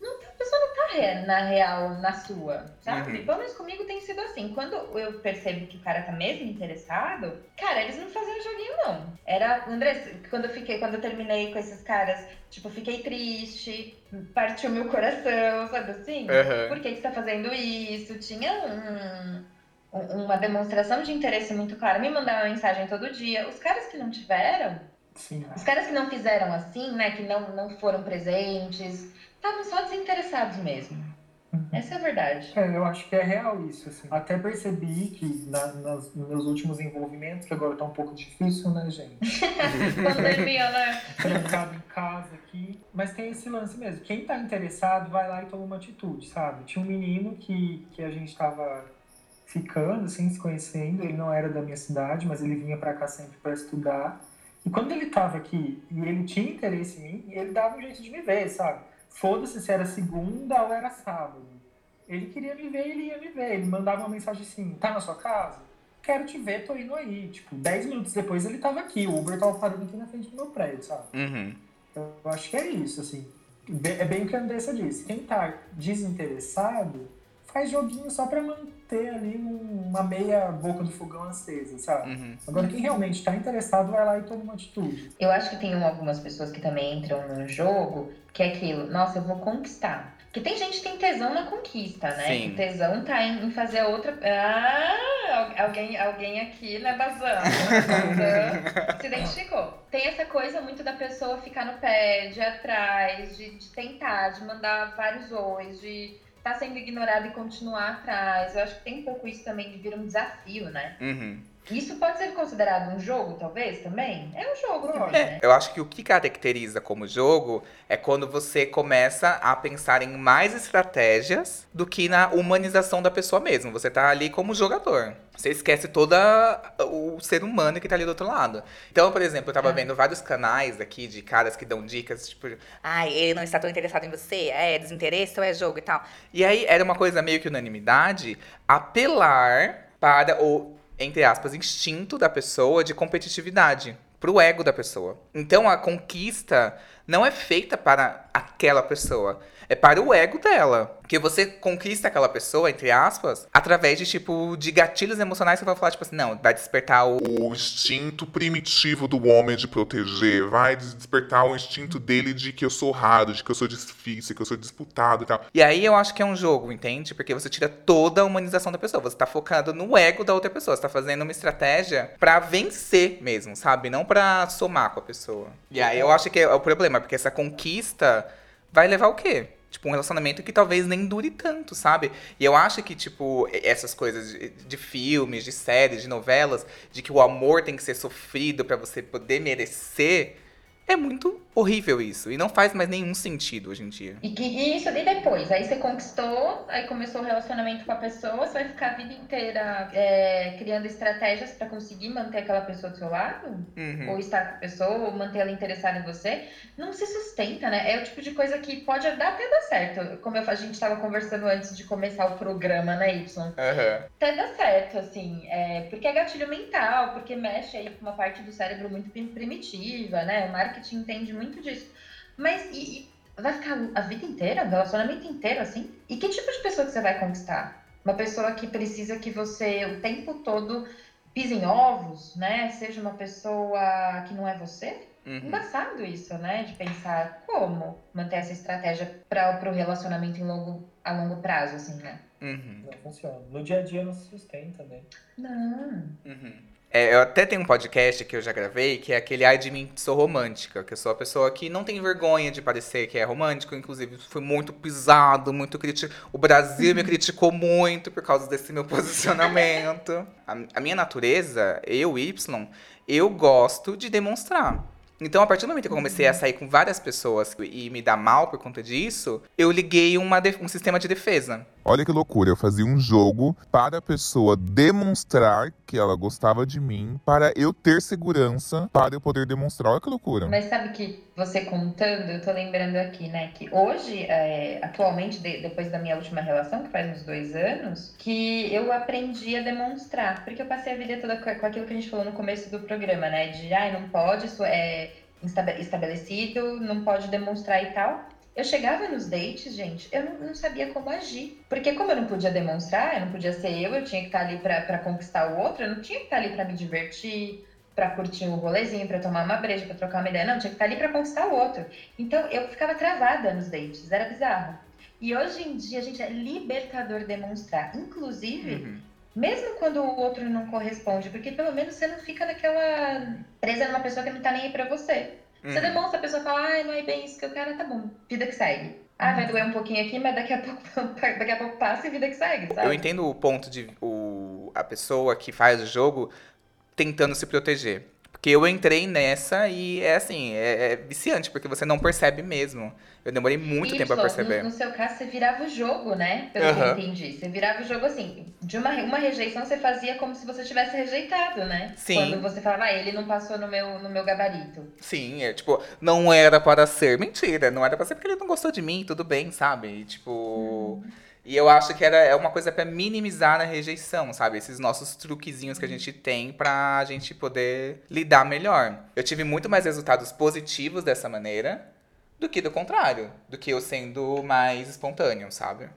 Não, tá- a pessoa não tá re- na real, na sua, sabe? Uhum. Pelo menos comigo tem sido assim. Quando eu percebo que o cara tá mesmo interessado, cara, eles não faziam joguinho, não. Era, André, quando eu fiquei, quando eu terminei com esses caras, tipo, fiquei triste, partiu meu coração, sabe assim? Aham. Por que, que você tá fazendo isso? Tinha um- uma demonstração de interesse muito clara. Me mandavam mensagem todo dia. Os caras que não tiveram, Sim. os caras que não fizeram assim, né, que não, não foram presentes, estavam só desinteressados mesmo. Essa é a verdade. É, eu acho que é real isso, assim. Até percebi que na, nas- nos meus últimos envolvimentos, que agora tá um pouco difícil, né, gente? Pandemia, né? trancado em casa aqui. Mas tem esse lance mesmo. Quem tá interessado vai lá e toma uma atitude, sabe? Tinha um menino que, que a gente tava ficando, assim, se conhecendo. Ele não era da minha cidade, mas ele vinha pra cá sempre pra estudar. E quando ele tava aqui e ele tinha interesse em mim, ele dava um jeito de me ver, sabe? Foda-se se era segunda ou era sábado. Ele queria me ver, ele ia me ver. Ele mandava uma mensagem assim: tá na sua casa? Quero te ver, tô indo aí. Tipo, 10 minutos depois ele tava aqui. O Uber tava parando aqui na frente do meu prédio, sabe? Uhum. Eu acho que é isso, assim. É bem o que a Andressa disse. Quem tá desinteressado faz joguinho só pra manter ali um- uma meia boca do fogão acesa, sabe? Uhum. Agora, quem realmente tá interessado vai lá e toma uma atitude. Eu acho que tem algumas pessoas que também entram no jogo, que é aquilo, nossa, eu vou conquistar. Porque tem gente que tem tesão na conquista, né? Sim. O tesão tá em, fazer a outra. Ah, al- alguém, alguém aqui, né, Bazan? Bazan se identificou. Tem essa coisa muito da pessoa ficar no pé, de ir atrás, de, de tentar, de mandar vários ois, de estar sendo ignorado e continuar atrás. Eu acho que tem um pouco isso também de vir um desafio, né? Uhum. Isso pode ser considerado um jogo, talvez, também? É um jogo também, Pode. né? Eu acho que o que caracteriza como jogo é quando você começa a pensar em mais estratégias do que na humanização da pessoa mesmo. Você tá ali como jogador. Você esquece todo o ser humano que tá ali do outro lado. Então, por exemplo, eu tava É. vendo vários canais aqui de caras que dão dicas, tipo, Ai, ele não está tão interessado em você, é desinteresse ou é jogo e tal. E aí era uma coisa meio que unanimidade apelar para o, entre aspas, instinto da pessoa de competitividade. Pro ego da pessoa. Então a conquista não é feita para aquela pessoa. É para o ego dela. Porque você conquista aquela pessoa, entre aspas, através de, tipo, de gatilhos emocionais que vai falar, tipo assim, não, vai despertar o. O instinto primitivo do homem de proteger, vai despertar o instinto dele de que eu sou raro, de que eu sou difícil, que eu sou disputado e tal. E aí eu acho que é um jogo, entende? Porque você tira toda a humanização da pessoa. Você tá focando no ego da outra pessoa. Você tá fazendo uma estratégia pra vencer mesmo, sabe? Não pra somar com a pessoa. E aí eu acho que é o problema, porque essa conquista vai levar o quê? Tipo, um relacionamento que talvez nem dure tanto, sabe? E eu acho que, tipo, essas coisas de, de filmes, de séries, de novelas, de que o amor tem que ser sofrido pra você poder merecer, é muito horrível isso. E não faz mais nenhum sentido hoje em dia. E que e isso e depois? Aí você conquistou, aí começou o relacionamento com a pessoa, você vai ficar a vida inteira é, criando estratégias pra conseguir manter aquela pessoa do seu lado? Uhum. Ou estar com a pessoa, ou manter ela interessada em você? Não se sustenta, né? É o tipo de coisa que pode dar até dar certo. Como eu, a gente estava conversando antes de começar o programa, né, Y? Aham. até dá certo, assim, é, porque é gatilho mental, porque mexe aí com uma parte do cérebro muito prim- primitiva, né? O marketing entende muito disso. Mas e, e vai ficar a vida inteira, o relacionamento inteiro, assim? E que tipo de pessoa que você vai conquistar? Uma pessoa que precisa que você o tempo todo pise em ovos, né? Seja uma pessoa que não é você? Uhum. Engraçado isso, né? De pensar como manter essa estratégia para o relacionamento em longo, a longo prazo, assim, né? Uhum. Não funciona. No dia a dia não se sustenta, né? Não. Uhum. É, eu até tenho um podcast que eu já gravei, que é aquele Ai de mim, sou romântica, que eu sou a pessoa que não tem vergonha de parecer que é romântico, inclusive fui muito pisado, muito criticado. O Brasil me criticou muito por causa desse meu posicionamento. A, a minha natureza, eu, Y, eu gosto de demonstrar. Então, a partir do momento que eu comecei a sair com várias pessoas e me dar mal por conta disso, eu liguei uma um sistema de defesa. Olha que loucura, eu fazia um jogo para a pessoa demonstrar que ela gostava de mim, para eu ter segurança, para eu poder demonstrar. Olha que loucura. Mas sabe que você contando, eu tô lembrando aqui, né, que hoje, é, atualmente, de- depois da minha última relação, que faz uns dois anos, que eu aprendi a demonstrar. Porque eu passei a vida toda com aquilo que a gente falou no começo do programa, né? De, ai, não pode, isso é estabelecido, não pode demonstrar e tal. Eu chegava nos dates, gente, eu não, não sabia como agir. Porque como eu não podia demonstrar, eu não podia ser eu, eu tinha que estar ali pra conquistar o outro, eu não tinha que estar ali pra me divertir, pra curtir um rolezinho, pra tomar uma breja, pra trocar uma ideia. Não, tinha que estar ali pra conquistar o outro. Então eu ficava travada nos dates, era bizarro. E hoje em dia, gente, é libertador demonstrar. Inclusive, Uhum. mesmo quando o outro não corresponde, porque pelo menos você não fica naquela presa numa pessoa que não tá nem aí pra você. Você Uhum. demonstra, a pessoa fala, ai, não é bem isso que eu quero, tá bom, vida que segue. Ah, vai doer um pouquinho aqui, mas daqui a pouco, daqui a pouco passa e vida que segue, sabe? Eu entendo o ponto de o, a pessoa que faz o jogo tentando se proteger. Porque eu entrei nessa e é assim, é, é viciante, porque você não percebe mesmo. Eu demorei muito Y, tempo a perceber. No, no seu caso, você virava o jogo, né? Pelo que eu entendi. Você virava o jogo assim. De uma, uma rejeição, você fazia como se você tivesse rejeitado, né? Sim. Quando você falava, ah, ele não passou no meu, no meu gabarito. Sim, é tipo, não era para ser. Mentira, não era para ser porque ele não gostou de mim, tudo bem, sabe? E, tipo. E eu acho que era, é uma coisa pra minimizar a rejeição, sabe? Esses nossos truquezinhos que a gente tem pra gente poder lidar melhor. Eu tive muito mais resultados positivos dessa maneira do que do contrário, do que eu sendo mais espontâneo, sabe?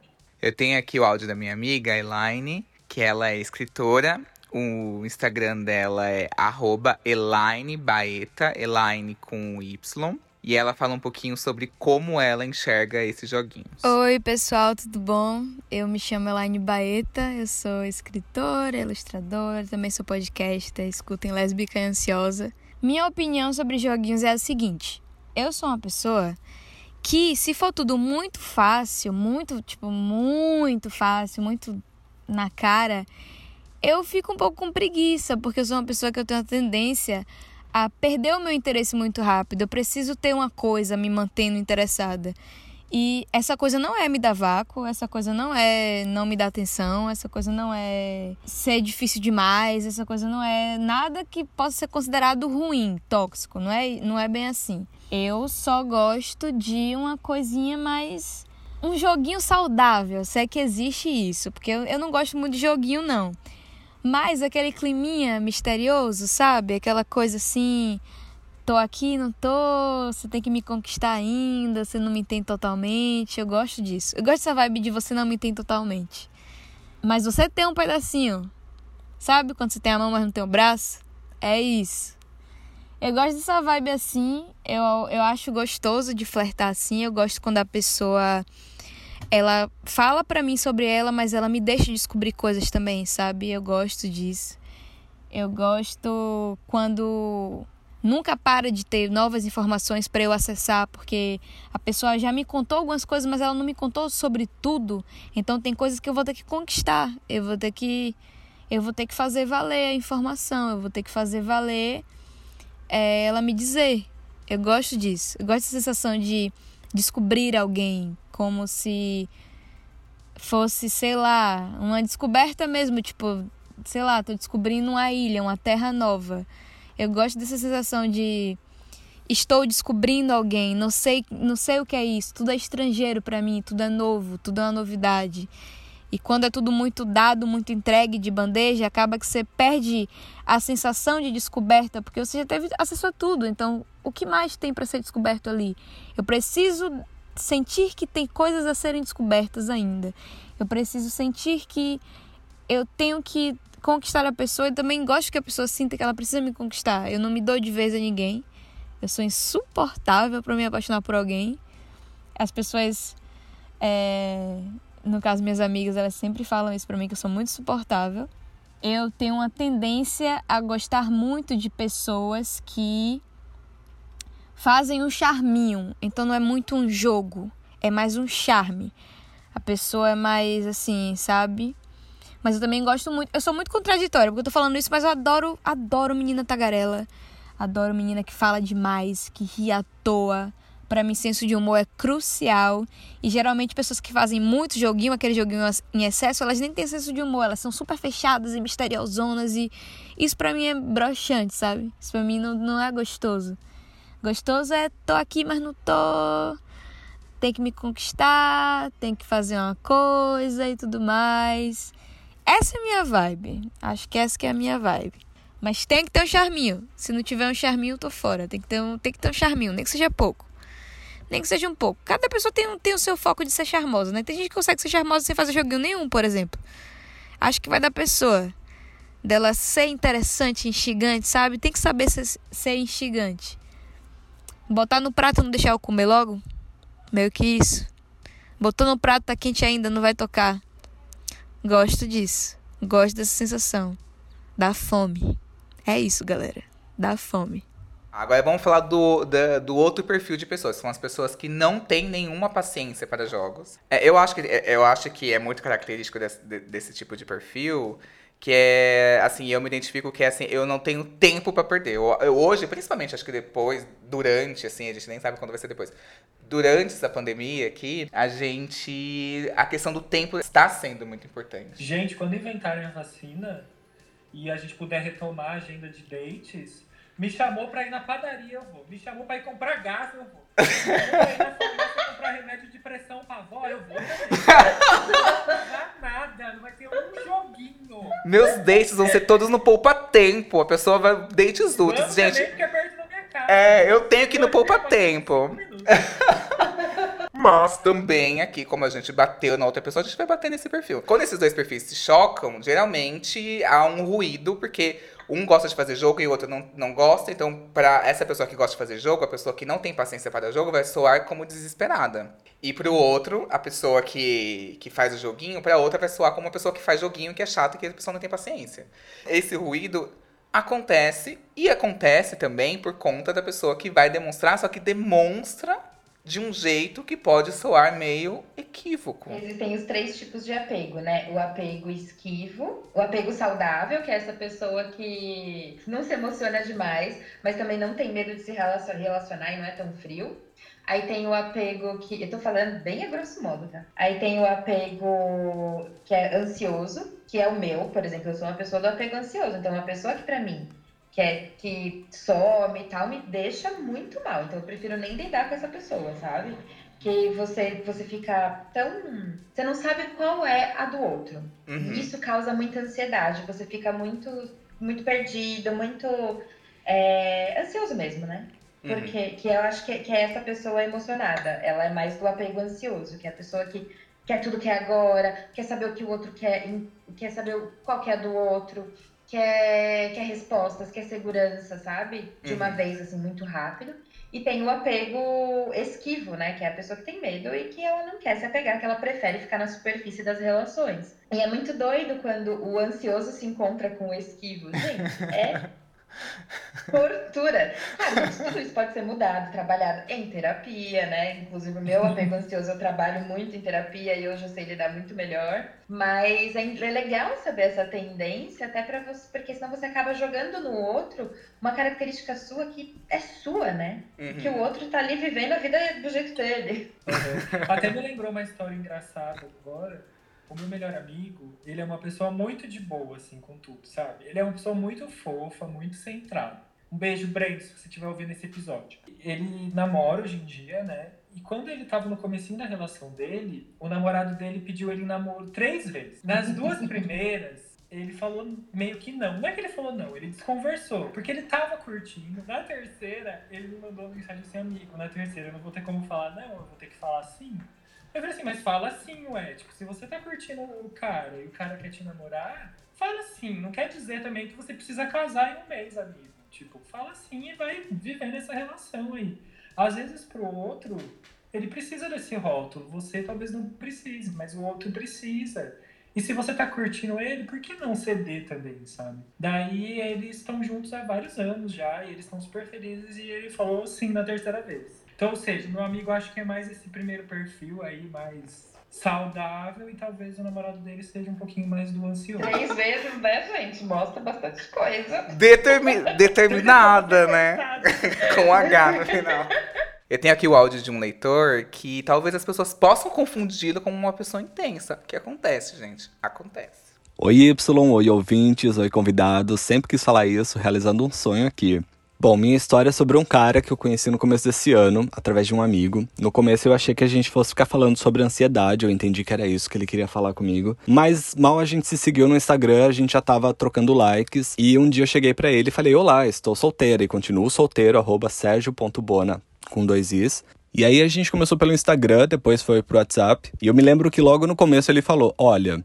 Eu tenho aqui o áudio da minha amiga, Elaine, que ela é escritora. O Instagram dela é arroba Elaine Baeta, Elaine com Y. E ela fala um pouquinho sobre como ela enxerga esses joguinhos. Oi, pessoal, tudo bom? Eu me chamo Elaine Baeta, eu sou escritora, ilustradora, também sou podcaster, escutem Lésbica e Ansiosa. Minha opinião sobre joguinhos é a seguinte: eu sou uma pessoa que, se for tudo muito fácil, muito, tipo, muito fácil, muito na cara, eu fico um pouco com preguiça, porque eu sou uma pessoa que eu tenho a tendência a perder o meu interesse muito rápido. Eu preciso ter uma coisa me mantendo interessada. E essa coisa não é me dar vácuo, essa coisa não é não me dar atenção, essa coisa não é ser difícil demais, essa coisa não é nada que possa ser considerado ruim, tóxico, não é, não é bem assim. Eu só gosto de uma coisinha mais um joguinho saudável, se é que existe isso, porque eu, eu não gosto muito de joguinho não. Mas aquele climinha misterioso, sabe? Aquela coisa assim, tô aqui, não tô, você tem que me conquistar ainda, você não me entende totalmente. Eu gosto disso. Eu gosto dessa vibe de você não me entende totalmente. Mas você tem um pedacinho. Sabe quando você tem a mão, mas não tem o braço? É isso. Eu gosto dessa vibe assim. Eu, eu acho gostoso de flertar assim. Eu gosto quando a pessoa ela fala para mim sobre ela, mas ela me deixa descobrir coisas também, sabe? Eu gosto disso. Eu gosto quando nunca para de ter novas informações para eu acessar, porque a pessoa já me contou algumas coisas, mas ela não me contou sobre tudo. Então tem coisas que eu vou ter que conquistar. Eu vou ter que eu vou ter que fazer valer a informação, eu vou ter que fazer valer é, ela me dizer. Eu gosto disso. Eu gosto dessa sensação de descobrir alguém, como se fosse, sei lá, uma descoberta mesmo, tipo, sei lá, tô descobrindo uma ilha, uma terra nova. Eu gosto dessa sensação de estou descobrindo alguém, não sei, não sei o que é isso, tudo é estrangeiro para mim, tudo é novo, tudo é uma novidade. E quando é tudo muito dado, muito entregue de bandeja, acaba que você perde a sensação de descoberta, porque você já teve acesso a tudo. Então, o que mais tem para ser descoberto ali? Eu preciso sentir que tem coisas a serem descobertas ainda. Eu preciso sentir que eu tenho que conquistar a pessoa e também gosto que a pessoa sinta que ela precisa me conquistar. Eu não me dou de vez a ninguém. Eu sou insuportável para me apaixonar por alguém. As pessoas, é... no caso minhas amigas, elas sempre falam isso para mim que eu sou muito suportável. Eu tenho uma tendência a gostar muito de pessoas que fazem um charminho. Então não é muito um jogo, é mais um charme. A pessoa é mais assim, sabe? Mas eu também gosto muito. Eu sou muito contraditória, porque eu tô falando isso, mas eu adoro, adoro menina tagarela. Adoro menina que fala demais, que ri à toa. Para mim, senso de humor é crucial. E geralmente, pessoas que fazem muito joguinho, aquele joguinho em excesso, elas nem têm senso de humor. Elas são super fechadas e misteriosonas. E isso para mim é broxante, sabe? Isso pra mim não, não é gostoso. Gostoso é tô aqui, mas não tô. Tem que me conquistar, tem que fazer uma coisa e tudo mais. Essa é a minha vibe. Acho que essa que é a minha vibe. Mas tem que ter um charminho. Se não tiver um charminho, tô fora. Tem que ter um, tem que ter um charminho, nem que seja pouco. Nem que seja um pouco. Cada pessoa tem, um, tem o seu foco de ser charmosa, né? Tem gente que consegue ser charmosa sem fazer joguinho nenhum, por exemplo. Acho que vai da pessoa. Dela ser interessante, instigante, sabe? Tem que saber ser, ser instigante. Botar no prato não deixar eu comer logo? Meio que isso. Botou no prato, tá quente ainda, não vai tocar. Gosto disso. Gosto dessa sensação. Dá fome. É isso, galera. Dá fome. Agora vamos falar do, do, do, outro perfil de pessoas. São as pessoas que não têm nenhuma paciência para jogos. É, eu, acho que, é, eu acho que é muito característico desse, desse tipo de perfil que é assim, eu me identifico que é assim, eu não tenho tempo para perder. Eu, eu, hoje, principalmente, acho que depois, durante, assim, a gente nem sabe quando vai ser depois. Durante essa pandemia aqui, a gente. A questão do tempo está sendo muito importante. Gente, quando inventarem a vacina e a gente puder retomar a agenda de dates, me chamou pra ir na padaria, eu vou. Me chamou pra ir comprar gás, eu vou. Me chamou pra ir na farmácia comprar remédio de pressão pra avó, eu vou. Não vai nada, não vai ter um joguinho. Meus dates vão ser todos no poupa-tempo. A pessoa vai. Dates úteis, Vamos gente. também, porque é perto da minha casa. É, eu tenho que ir no poupa-tempo. Mas também aqui, como a gente bateu na outra pessoa, a gente vai bater nesse perfil. Quando esses dois perfis se chocam, geralmente há um ruído, porque um gosta de fazer jogo e o outro não, não gosta. Então, para essa pessoa que gosta de fazer jogo, a pessoa que não tem paciência para jogo vai soar como desesperada. E pro outro, a pessoa que, que faz o joguinho, pra outra vai soar como uma pessoa que faz joguinho que é chata e que a pessoa não tem paciência. Esse ruído acontece e acontece também por conta da pessoa que vai demonstrar, só que demonstra de um jeito que pode soar meio equívoco. Existem os três tipos de apego, né? O apego esquivo, o apego saudável, que é essa pessoa que não se emociona demais, mas também não tem medo de se relacion- relacionar e não é tão frio. Aí tem o apego que. Eu tô falando bem a grosso modo, tá? Aí tem o apego que é ansioso, que é o meu, por exemplo, eu sou uma pessoa do apego ansioso. Então, uma pessoa que pra mim que, é, que some e tal, me deixa muito mal. Então eu prefiro nem lidar com essa pessoa, sabe? Que você, você fica tão. Você não sabe qual é a do outro. Uhum. Isso causa muita ansiedade. Você fica muito, muito perdido, muito é, ansioso mesmo, né? Porque que eu acho que, que é essa pessoa emocionada. Ela é mais do apego ansioso, que é a pessoa que quer tudo que é agora, quer saber o que o outro quer, quer saber qual que é do outro, quer, quer respostas, quer segurança, sabe? De uma Uhum. vez, assim, muito rápido. E tem o apego esquivo, né? Que é a pessoa que tem medo e que ela não quer se apegar, que ela prefere ficar na superfície das relações. E é muito doido quando o ansioso se encontra com o esquivo. Gente, é tortura. Claro, gente, tudo isso pode ser mudado, trabalhado em terapia, né? Inclusive, o meu apego ansioso eu trabalho muito em terapia e hoje eu sei lidar muito melhor. Mas é é legal saber essa tendência, até para você, porque senão você acaba jogando no outro uma característica sua que é sua, né? Uhum. Que o outro tá ali vivendo a vida do jeito dele. Uhum. Até me lembrou uma história engraçada agora. O meu melhor amigo, ele é uma pessoa muito de boa, assim, com tudo, sabe? Ele é uma pessoa muito fofa, muito centrada. Um beijo, Breno, se você estiver ouvindo esse episódio. Ele namora hoje em dia, né? E quando ele tava no comecinho da relação dele, o namorado dele pediu ele namoro três vezes. Nas duas primeiras, ele falou meio que não. Não é que ele falou não, ele desconversou. Porque ele tava curtindo. Na terceira, ele me mandou mensagem assim, amigo, na terceira eu não vou ter como falar não, eu vou ter que falar sim. Eu falei assim, mas fala sim, ué. Tipo, se você tá curtindo o cara e o cara quer te namorar, fala sim. Não quer dizer também que você precisa casar em um mês, amigo. Tipo, fala sim e vai viver nessa relação aí. Às vezes pro outro, ele precisa desse rótulo. Você talvez não precise, mas o outro precisa. E se você tá curtindo ele, por que não ceder também, sabe? Daí eles estão juntos há vários anos já, e eles estão super felizes, e ele falou sim na terceira vez. Então, ou seja, meu amigo acho que é mais esse primeiro perfil aí, mais saudável, e talvez o namorado dele seja um pouquinho mais do ansioso. Três vezes, né, gente? Mostra bastante coisa. Determi- determinada, né? Com H no final. Eu tenho aqui o áudio de um leitor que talvez as pessoas possam confundi-lo como uma pessoa intensa. Que acontece, gente. Acontece. Oi Y, oi ouvintes, oi convidados. Sempre quis falar isso, realizando um sonho aqui. Bom, minha história é sobre um cara que eu conheci no começo desse ano, através de um amigo. No começo eu achei que a gente fosse ficar falando sobre ansiedade, eu entendi que era isso que ele queria falar comigo. Mas mal a gente se seguiu no Instagram, a gente já tava trocando likes. E um dia eu cheguei pra ele e falei: Olá, estou solteira e continuo solteiro, arroba sergio.bona, com dois is. E aí a gente começou pelo Instagram, depois foi pro WhatsApp. E eu me lembro que logo no começo ele falou: Olha,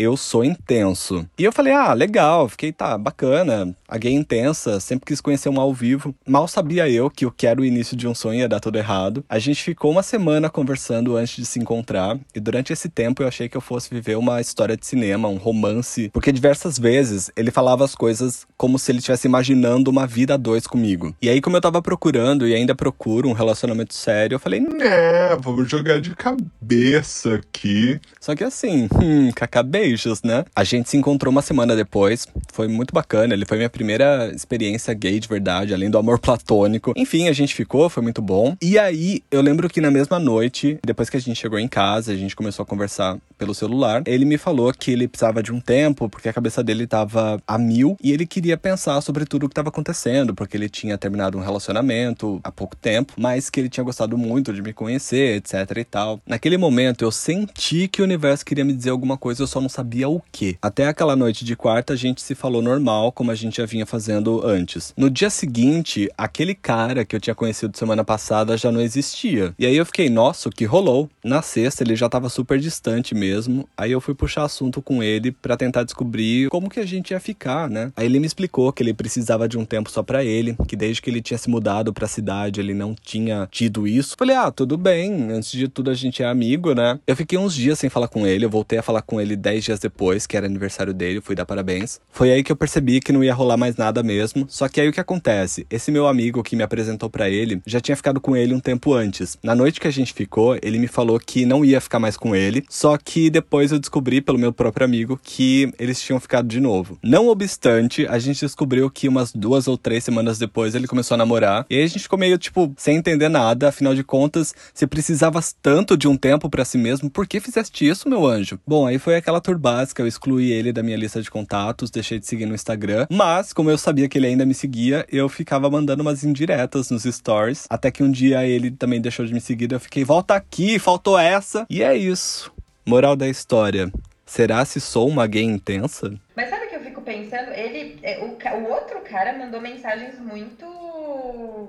eu sou intenso. E eu falei, ah, legal, fiquei, tá, bacana. A gay intensa, sempre quis conhecer uma ao vivo. Mal sabia eu que o que era o início de um sonho ia dar tudo errado. A gente ficou uma semana conversando antes de se encontrar. E durante esse tempo eu achei que eu fosse viver uma história de cinema, um romance. Porque diversas vezes ele falava as coisas como se ele estivesse imaginando uma vida a dois comigo. E aí, como eu tava procurando e ainda procuro um relacionamento sério, eu falei, É, vamos jogar de cabeça aqui. Só que assim, hum, cacá beijos, né? A gente se encontrou uma semana depois, foi muito bacana, ele foi minha primeira experiência gay de verdade, além do amor platônico. Enfim, a gente ficou, foi muito bom. E aí, eu lembro que na mesma noite, depois que a gente chegou em casa, a gente começou a conversar pelo celular, ele me falou que ele precisava de um tempo, porque a cabeça dele tava a mil, e ele queria pensar sobre tudo o que tava acontecendo, porque ele tinha terminado um relacionamento há pouco tempo, mas que ele tinha gostado muito de me conhecer, etc e tal. Naquele momento, eu senti que o universo queria me dizer alguma coisa, eu só não sabia o que. Até aquela noite de quarta, a gente se falou normal, como a gente já vinha fazendo antes. No dia seguinte, aquele cara que eu tinha conhecido semana passada já não existia. E aí eu fiquei, nossa, o que rolou? Na sexta, ele já tava super distante mesmo. Aí eu fui puxar assunto com ele pra tentar descobrir como que a gente ia ficar, né? Aí ele me explicou que ele precisava de um tempo só pra ele, que desde que ele tinha se mudado pra cidade, ele não tinha tido isso. Falei, ah, tudo bem, antes de tudo a gente é amigo, né? Eu fiquei uns dias sem falar com ele, eu voltei a falar com ele dias depois, que era aniversário dele, fui dar parabéns. Foi aí que eu percebi que não ia rolar mais nada mesmo. Só que aí o que acontece? Esse meu amigo que me apresentou pra ele já tinha ficado com ele um tempo antes. Na noite que a gente ficou, ele me falou que não ia ficar mais com ele. Só que depois eu descobri pelo meu próprio amigo que eles tinham ficado de novo. Não obstante, a gente descobriu que umas duas ou três semanas depois ele começou a namorar. E aí a gente ficou meio tipo sem entender nada. Afinal de contas, se precisavas tanto de um tempo pra si mesmo, por que fizeste isso, meu anjo? Bom, aí foi aquela tour básica. Eu excluí ele da minha lista de contatos, deixei de seguir no Instagram. Mas, como eu sabia que ele ainda me seguia, eu ficava mandando umas indiretas nos stories. Até que um dia ele também deixou de me seguir. Eu fiquei, volta aqui, faltou essa. E é isso. Moral da história. Será se sou uma gay intensa? Mas sabe o que eu fico pensando? Ele, é, o, o outro cara mandou mensagens muito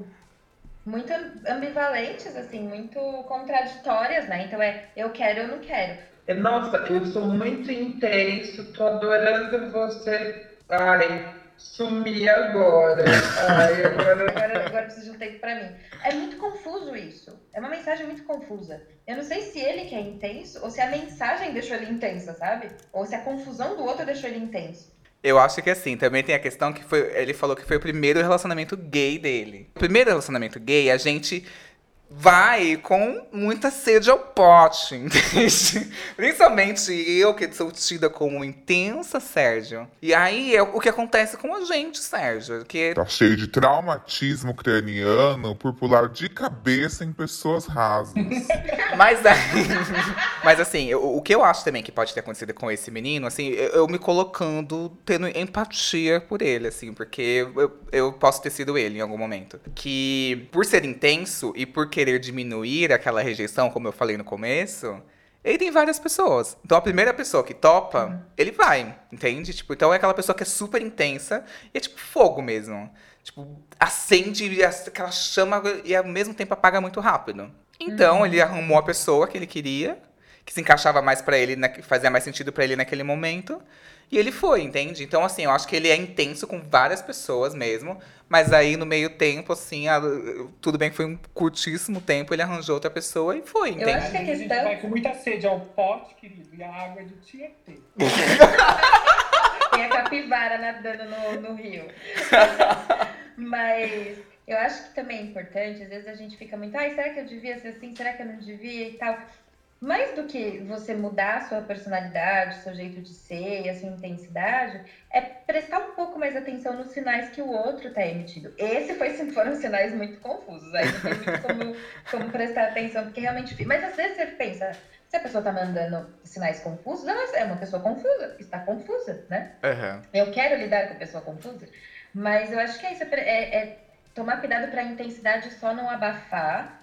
muito ambivalentes, assim, muito contraditórias, né? Então é eu quero, eu não quero. Nossa, eu sou muito intenso, tô adorando você. Ai, sumir agora. Ai, agora... agora, agora preciso de um tempo pra mim. É muito confuso isso. É uma mensagem muito confusa. Eu não sei se ele que é intenso ou se a mensagem deixou ele intensa, sabe? Ou se a confusão do outro deixou ele intenso. Eu acho que assim, também tem a questão que foi. Ele falou que foi o primeiro relacionamento gay dele. O primeiro relacionamento gay, a gente vai com muita sede ao pote, entende? Principalmente eu, que sou tida como intensa, Sérgio. E aí é o que acontece com a gente, Sérgio. Que... Tá cheio de traumatismo craniano por pular de cabeça em pessoas rasas. Mas, aí, mas assim, eu, o que eu acho também que pode ter acontecido com esse menino, assim, eu, eu me colocando, tendo empatia por ele, assim, porque eu, eu posso ter sido ele em algum momento. Que por ser intenso e por querer diminuir aquela rejeição, como eu falei no começo, ele tem várias pessoas. Então a primeira pessoa que topa, uhum. ele vai, entende? Tipo, então é aquela pessoa que é super intensa e é tipo fogo mesmo. Tipo, acende aquela chama e ao mesmo tempo apaga muito rápido. Então uhum. ele arrumou a pessoa que ele queria, que se encaixava mais para ele, fazia mais sentido para ele naquele momento. E ele foi, entende? Então, assim, eu acho que ele é intenso com várias pessoas mesmo. Mas aí, no meio tempo, assim, a, tudo bem que foi um curtíssimo tempo, ele arranjou outra pessoa e foi, entende? Eu acho que a, questão... a gente vai com muita sede ao pote, querido, e a água é do Tietê. Tem a capivara nadando no, no rio. Mas eu acho que também é importante, às vezes a gente fica muito, ai, será que eu devia ser assim? Será que eu não devia e tal? Mais do que você mudar a sua personalidade, seu jeito de ser e a sua intensidade, é prestar um pouco mais atenção nos sinais que o outro está emitindo. Esse foi, foram sinais muito confusos, aí não tem muito como, como prestar atenção, porque realmente. Mas às vezes você pensa, se a pessoa está mandando sinais confusos, ela é uma pessoa confusa, está confusa, né? Uhum. Eu quero lidar com a pessoa confusa, mas eu acho que é isso, é, é tomar cuidado para a intensidade só não abafar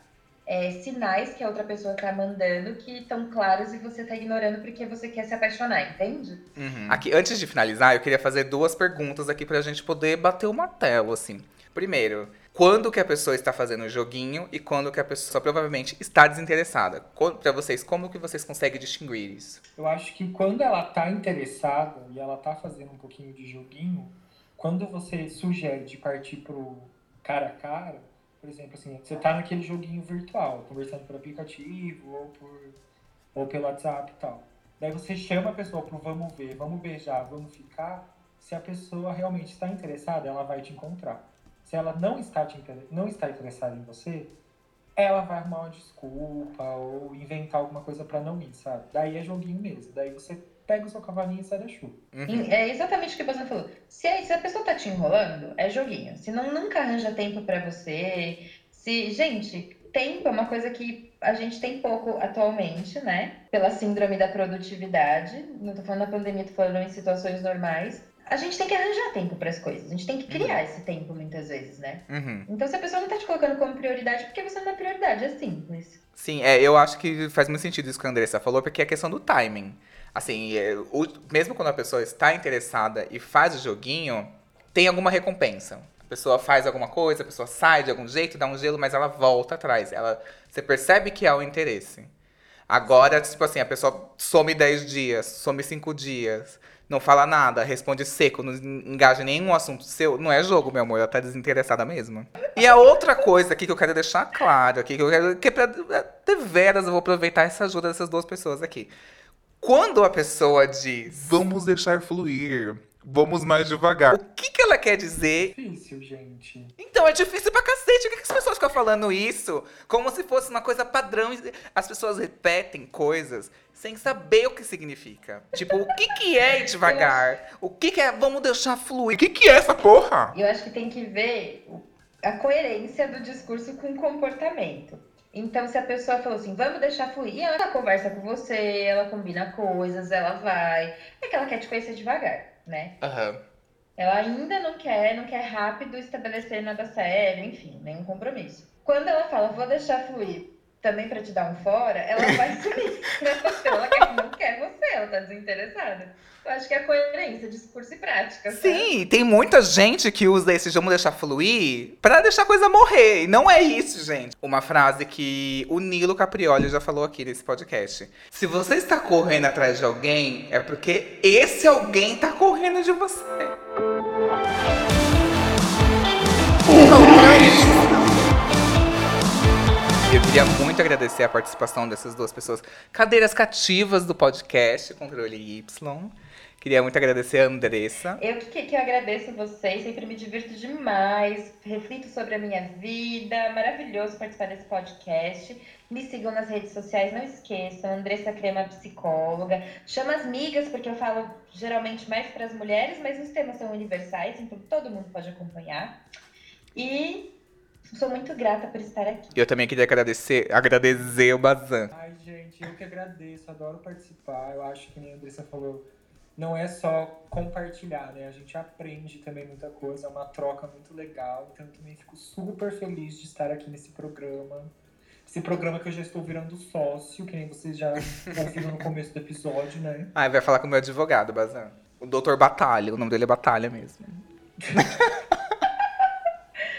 é, sinais que a outra pessoa tá mandando que estão claros e você tá ignorando porque você quer se apaixonar, entende? Uhum. Aqui, antes de finalizar, eu queria fazer duas perguntas aqui pra gente poder bater o martelo, assim. Primeiro, quando que a pessoa está fazendo o joguinho e quando que a pessoa provavelmente está desinteressada? Para vocês, como que vocês conseguem distinguir isso? Eu acho que quando ela tá interessada e ela tá fazendo um pouquinho de joguinho, quando você sugere de partir pro cara a cara, por exemplo, assim, você tá naquele joguinho virtual, conversando por aplicativo ou por ou pelo WhatsApp e tal. Daí você chama a pessoa pro vamos ver, vamos beijar, vamos ficar. Se a pessoa realmente está interessada, ela vai te encontrar. Se ela não está, te, não está interessada em você, ela vai arrumar uma desculpa ou inventar alguma coisa para não ir, sabe? Daí é joguinho mesmo. Daí você pega o seu cavalinho e sai da chuva. Uhum. É exatamente o que você falou. Se, se a pessoa tá te enrolando, é joguinho. Se não nunca arranja tempo para você. Se, gente, tempo é uma coisa que a gente tem pouco atualmente, né? Pela síndrome da produtividade. Não tô falando da pandemia, tô falando em situações normais. A gente tem que arranjar tempo para as coisas. A gente tem que criar uhum. esse tempo muitas vezes, né? Uhum. Então, se a pessoa não tá te colocando como prioridade, porque você não é prioridade, é simples. Sim, é, eu acho que faz muito sentido isso que a Andressa falou, porque é a questão do timing. Assim, é, o, mesmo quando a pessoa está interessada e faz o joguinho, tem alguma recompensa. A pessoa faz alguma coisa, a pessoa sai de algum jeito, dá um gelo, mas ela volta atrás. Ela, você percebe que há o interesse. Agora, tipo assim, a pessoa some 10 dias, some 5 dias, não fala nada, responde seco, não engaja em nenhum assunto seu, não é jogo, meu amor, ela tá desinteressada mesmo. E a outra coisa aqui que eu quero deixar claro aqui, que eu quero. Que pra, de veras eu vou aproveitar essa ajuda dessas duas pessoas aqui. Quando a pessoa diz. Vamos deixar fluir. Vamos mais devagar. O que, que ela quer dizer? Difícil, gente. Então, é difícil pra cacete. Por que, que as pessoas ficam falando isso? Como se fosse uma coisa padrão. As pessoas repetem coisas sem saber o que significa. Tipo, o que, que é devagar? O que, que é vamos deixar fluir? O que, que é essa porra? Eu acho que tem que ver a coerência do discurso com o comportamento. Então, se a pessoa falou assim, vamos deixar fluir, ela conversa com você, ela combina coisas, ela vai. É que ela quer te conhecer devagar, né? Uhum. Ela ainda não quer, não quer rápido estabelecer nada sério, enfim, nenhum compromisso. Quando ela fala, vou deixar fluir, também pra te dar um fora, ela vai sumir pra você. Ela quer, não quer você, ela tá desinteressada. Eu acho que é coerência, discurso e prática. sabe? Sim, tem muita gente que usa esse vamos deixar fluir pra deixar a coisa morrer. E não é isso, gente. Uma frase que o Nilo Caprioli já falou aqui nesse podcast. Se você está correndo atrás de alguém, é porque esse alguém tá correndo de você. Eu queria muito agradecer a participação dessas duas pessoas, cadeiras cativas do podcast Controle Y. Queria muito agradecer a Andressa. Eu que, que eu agradeço vocês, sempre me divirto demais, reflito sobre a minha vida, maravilhoso participar desse podcast. Me sigam nas redes sociais, não esqueçam, Andressa Crema Psicóloga. Chama as migas, porque eu falo geralmente mais para as mulheres, mas os temas são universais, então todo mundo pode acompanhar. E sou muito grata por estar aqui. E eu também queria agradecer, agradecer o Bazan. Ai, gente, eu que agradeço, adoro participar. Eu acho que nem a Andressa falou, não é só compartilhar, né? A gente aprende também muita coisa, é uma troca muito legal. Então eu também fico super feliz de estar aqui nesse programa. Esse programa que eu já estou virando sócio, que nem vocês já ouviram no começo do episódio, né? Ah, vai falar com o meu advogado, Bazan. O doutor Batalha, o nome dele é Batalha mesmo.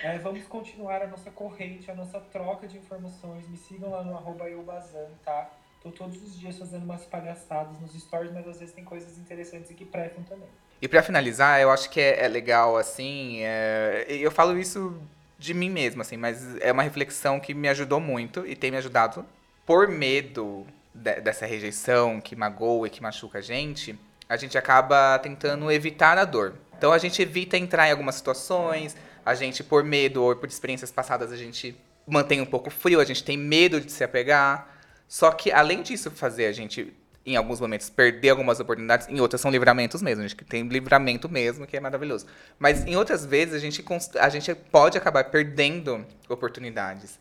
É, vamos continuar a nossa corrente, a nossa troca de informações. Me sigam lá no arroba eubazan, tá? Tô todos os dias fazendo umas palhaçadas nos stories, mas às vezes tem coisas interessantes e que prestam também. E pra finalizar, eu acho que é, é legal, assim, é, eu falo isso de mim mesmo, assim, mas é uma reflexão que me ajudou muito e tem me ajudado por medo de- dessa rejeição que magoa e que machuca a gente, a gente acaba tentando evitar a dor. Então a gente evita entrar em algumas situações, a gente, por medo ou por experiências passadas, a gente mantém um pouco frio, a gente tem medo de se apegar. Só que, além disso, fazer a gente, em alguns momentos, perder algumas oportunidades, em outras são livramentos mesmo. A gente tem livramento mesmo, que é maravilhoso. Mas em outras vezes, a gente, a gente pode acabar perdendo oportunidades.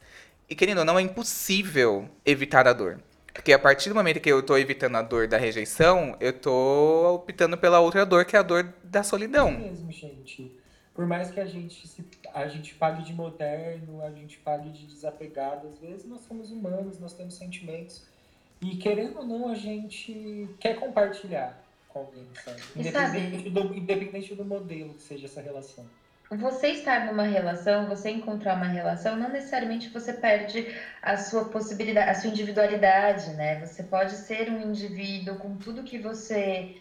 E, querendo ou não, é impossível evitar a dor. Porque a partir do momento que eu tô evitando a dor da rejeição, eu tô optando pela outra dor, que é a dor da solidão. É mesmo, gente. Por mais que a gente, se, a gente pague de moderno, a gente pague de desapegado, às vezes nós somos humanos, nós temos sentimentos. E querendo ou não, a gente quer compartilhar com alguém, sabe? E sabe- Independente do, independente do modelo que seja essa relação. Você estar numa relação, você encontrar uma relação, não necessariamente você perde a sua possibilidade, a sua individualidade, né? Você pode ser um indivíduo com tudo que você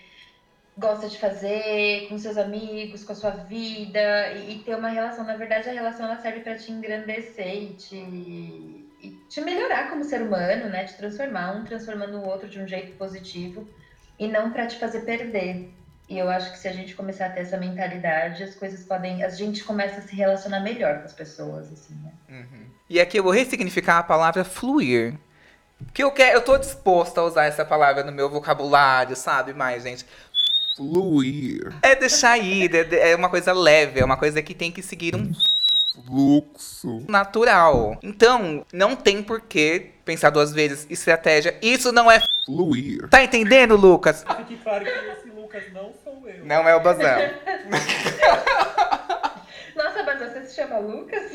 gosta de fazer, com seus amigos, com a sua vida, e, e ter uma relação. Na verdade, a relação ela serve para te engrandecer e te, e te melhorar como ser humano, né? Te transformar, um transformando o outro de um jeito positivo, e não para te fazer perder. E eu acho que se a gente começar a ter essa mentalidade, as coisas podem. A gente começa a se relacionar melhor com as pessoas, assim, né? Uhum. E aqui eu vou ressignificar a palavra fluir. Porque eu, quero, eu tô disposta a usar essa palavra no meu vocabulário, sabe? Mais, gente. Fluir. É deixar ir, é, é uma coisa leve, é uma coisa que tem que seguir um Fluxo. natural. Então, não tem por que pensar duas vezes. Estratégia. Isso não é. Fluir. Tá entendendo, Lucas? Fique claro que esse Lucas não sou eu. Não é o Bazão. Nossa, mas você se chama Lucas?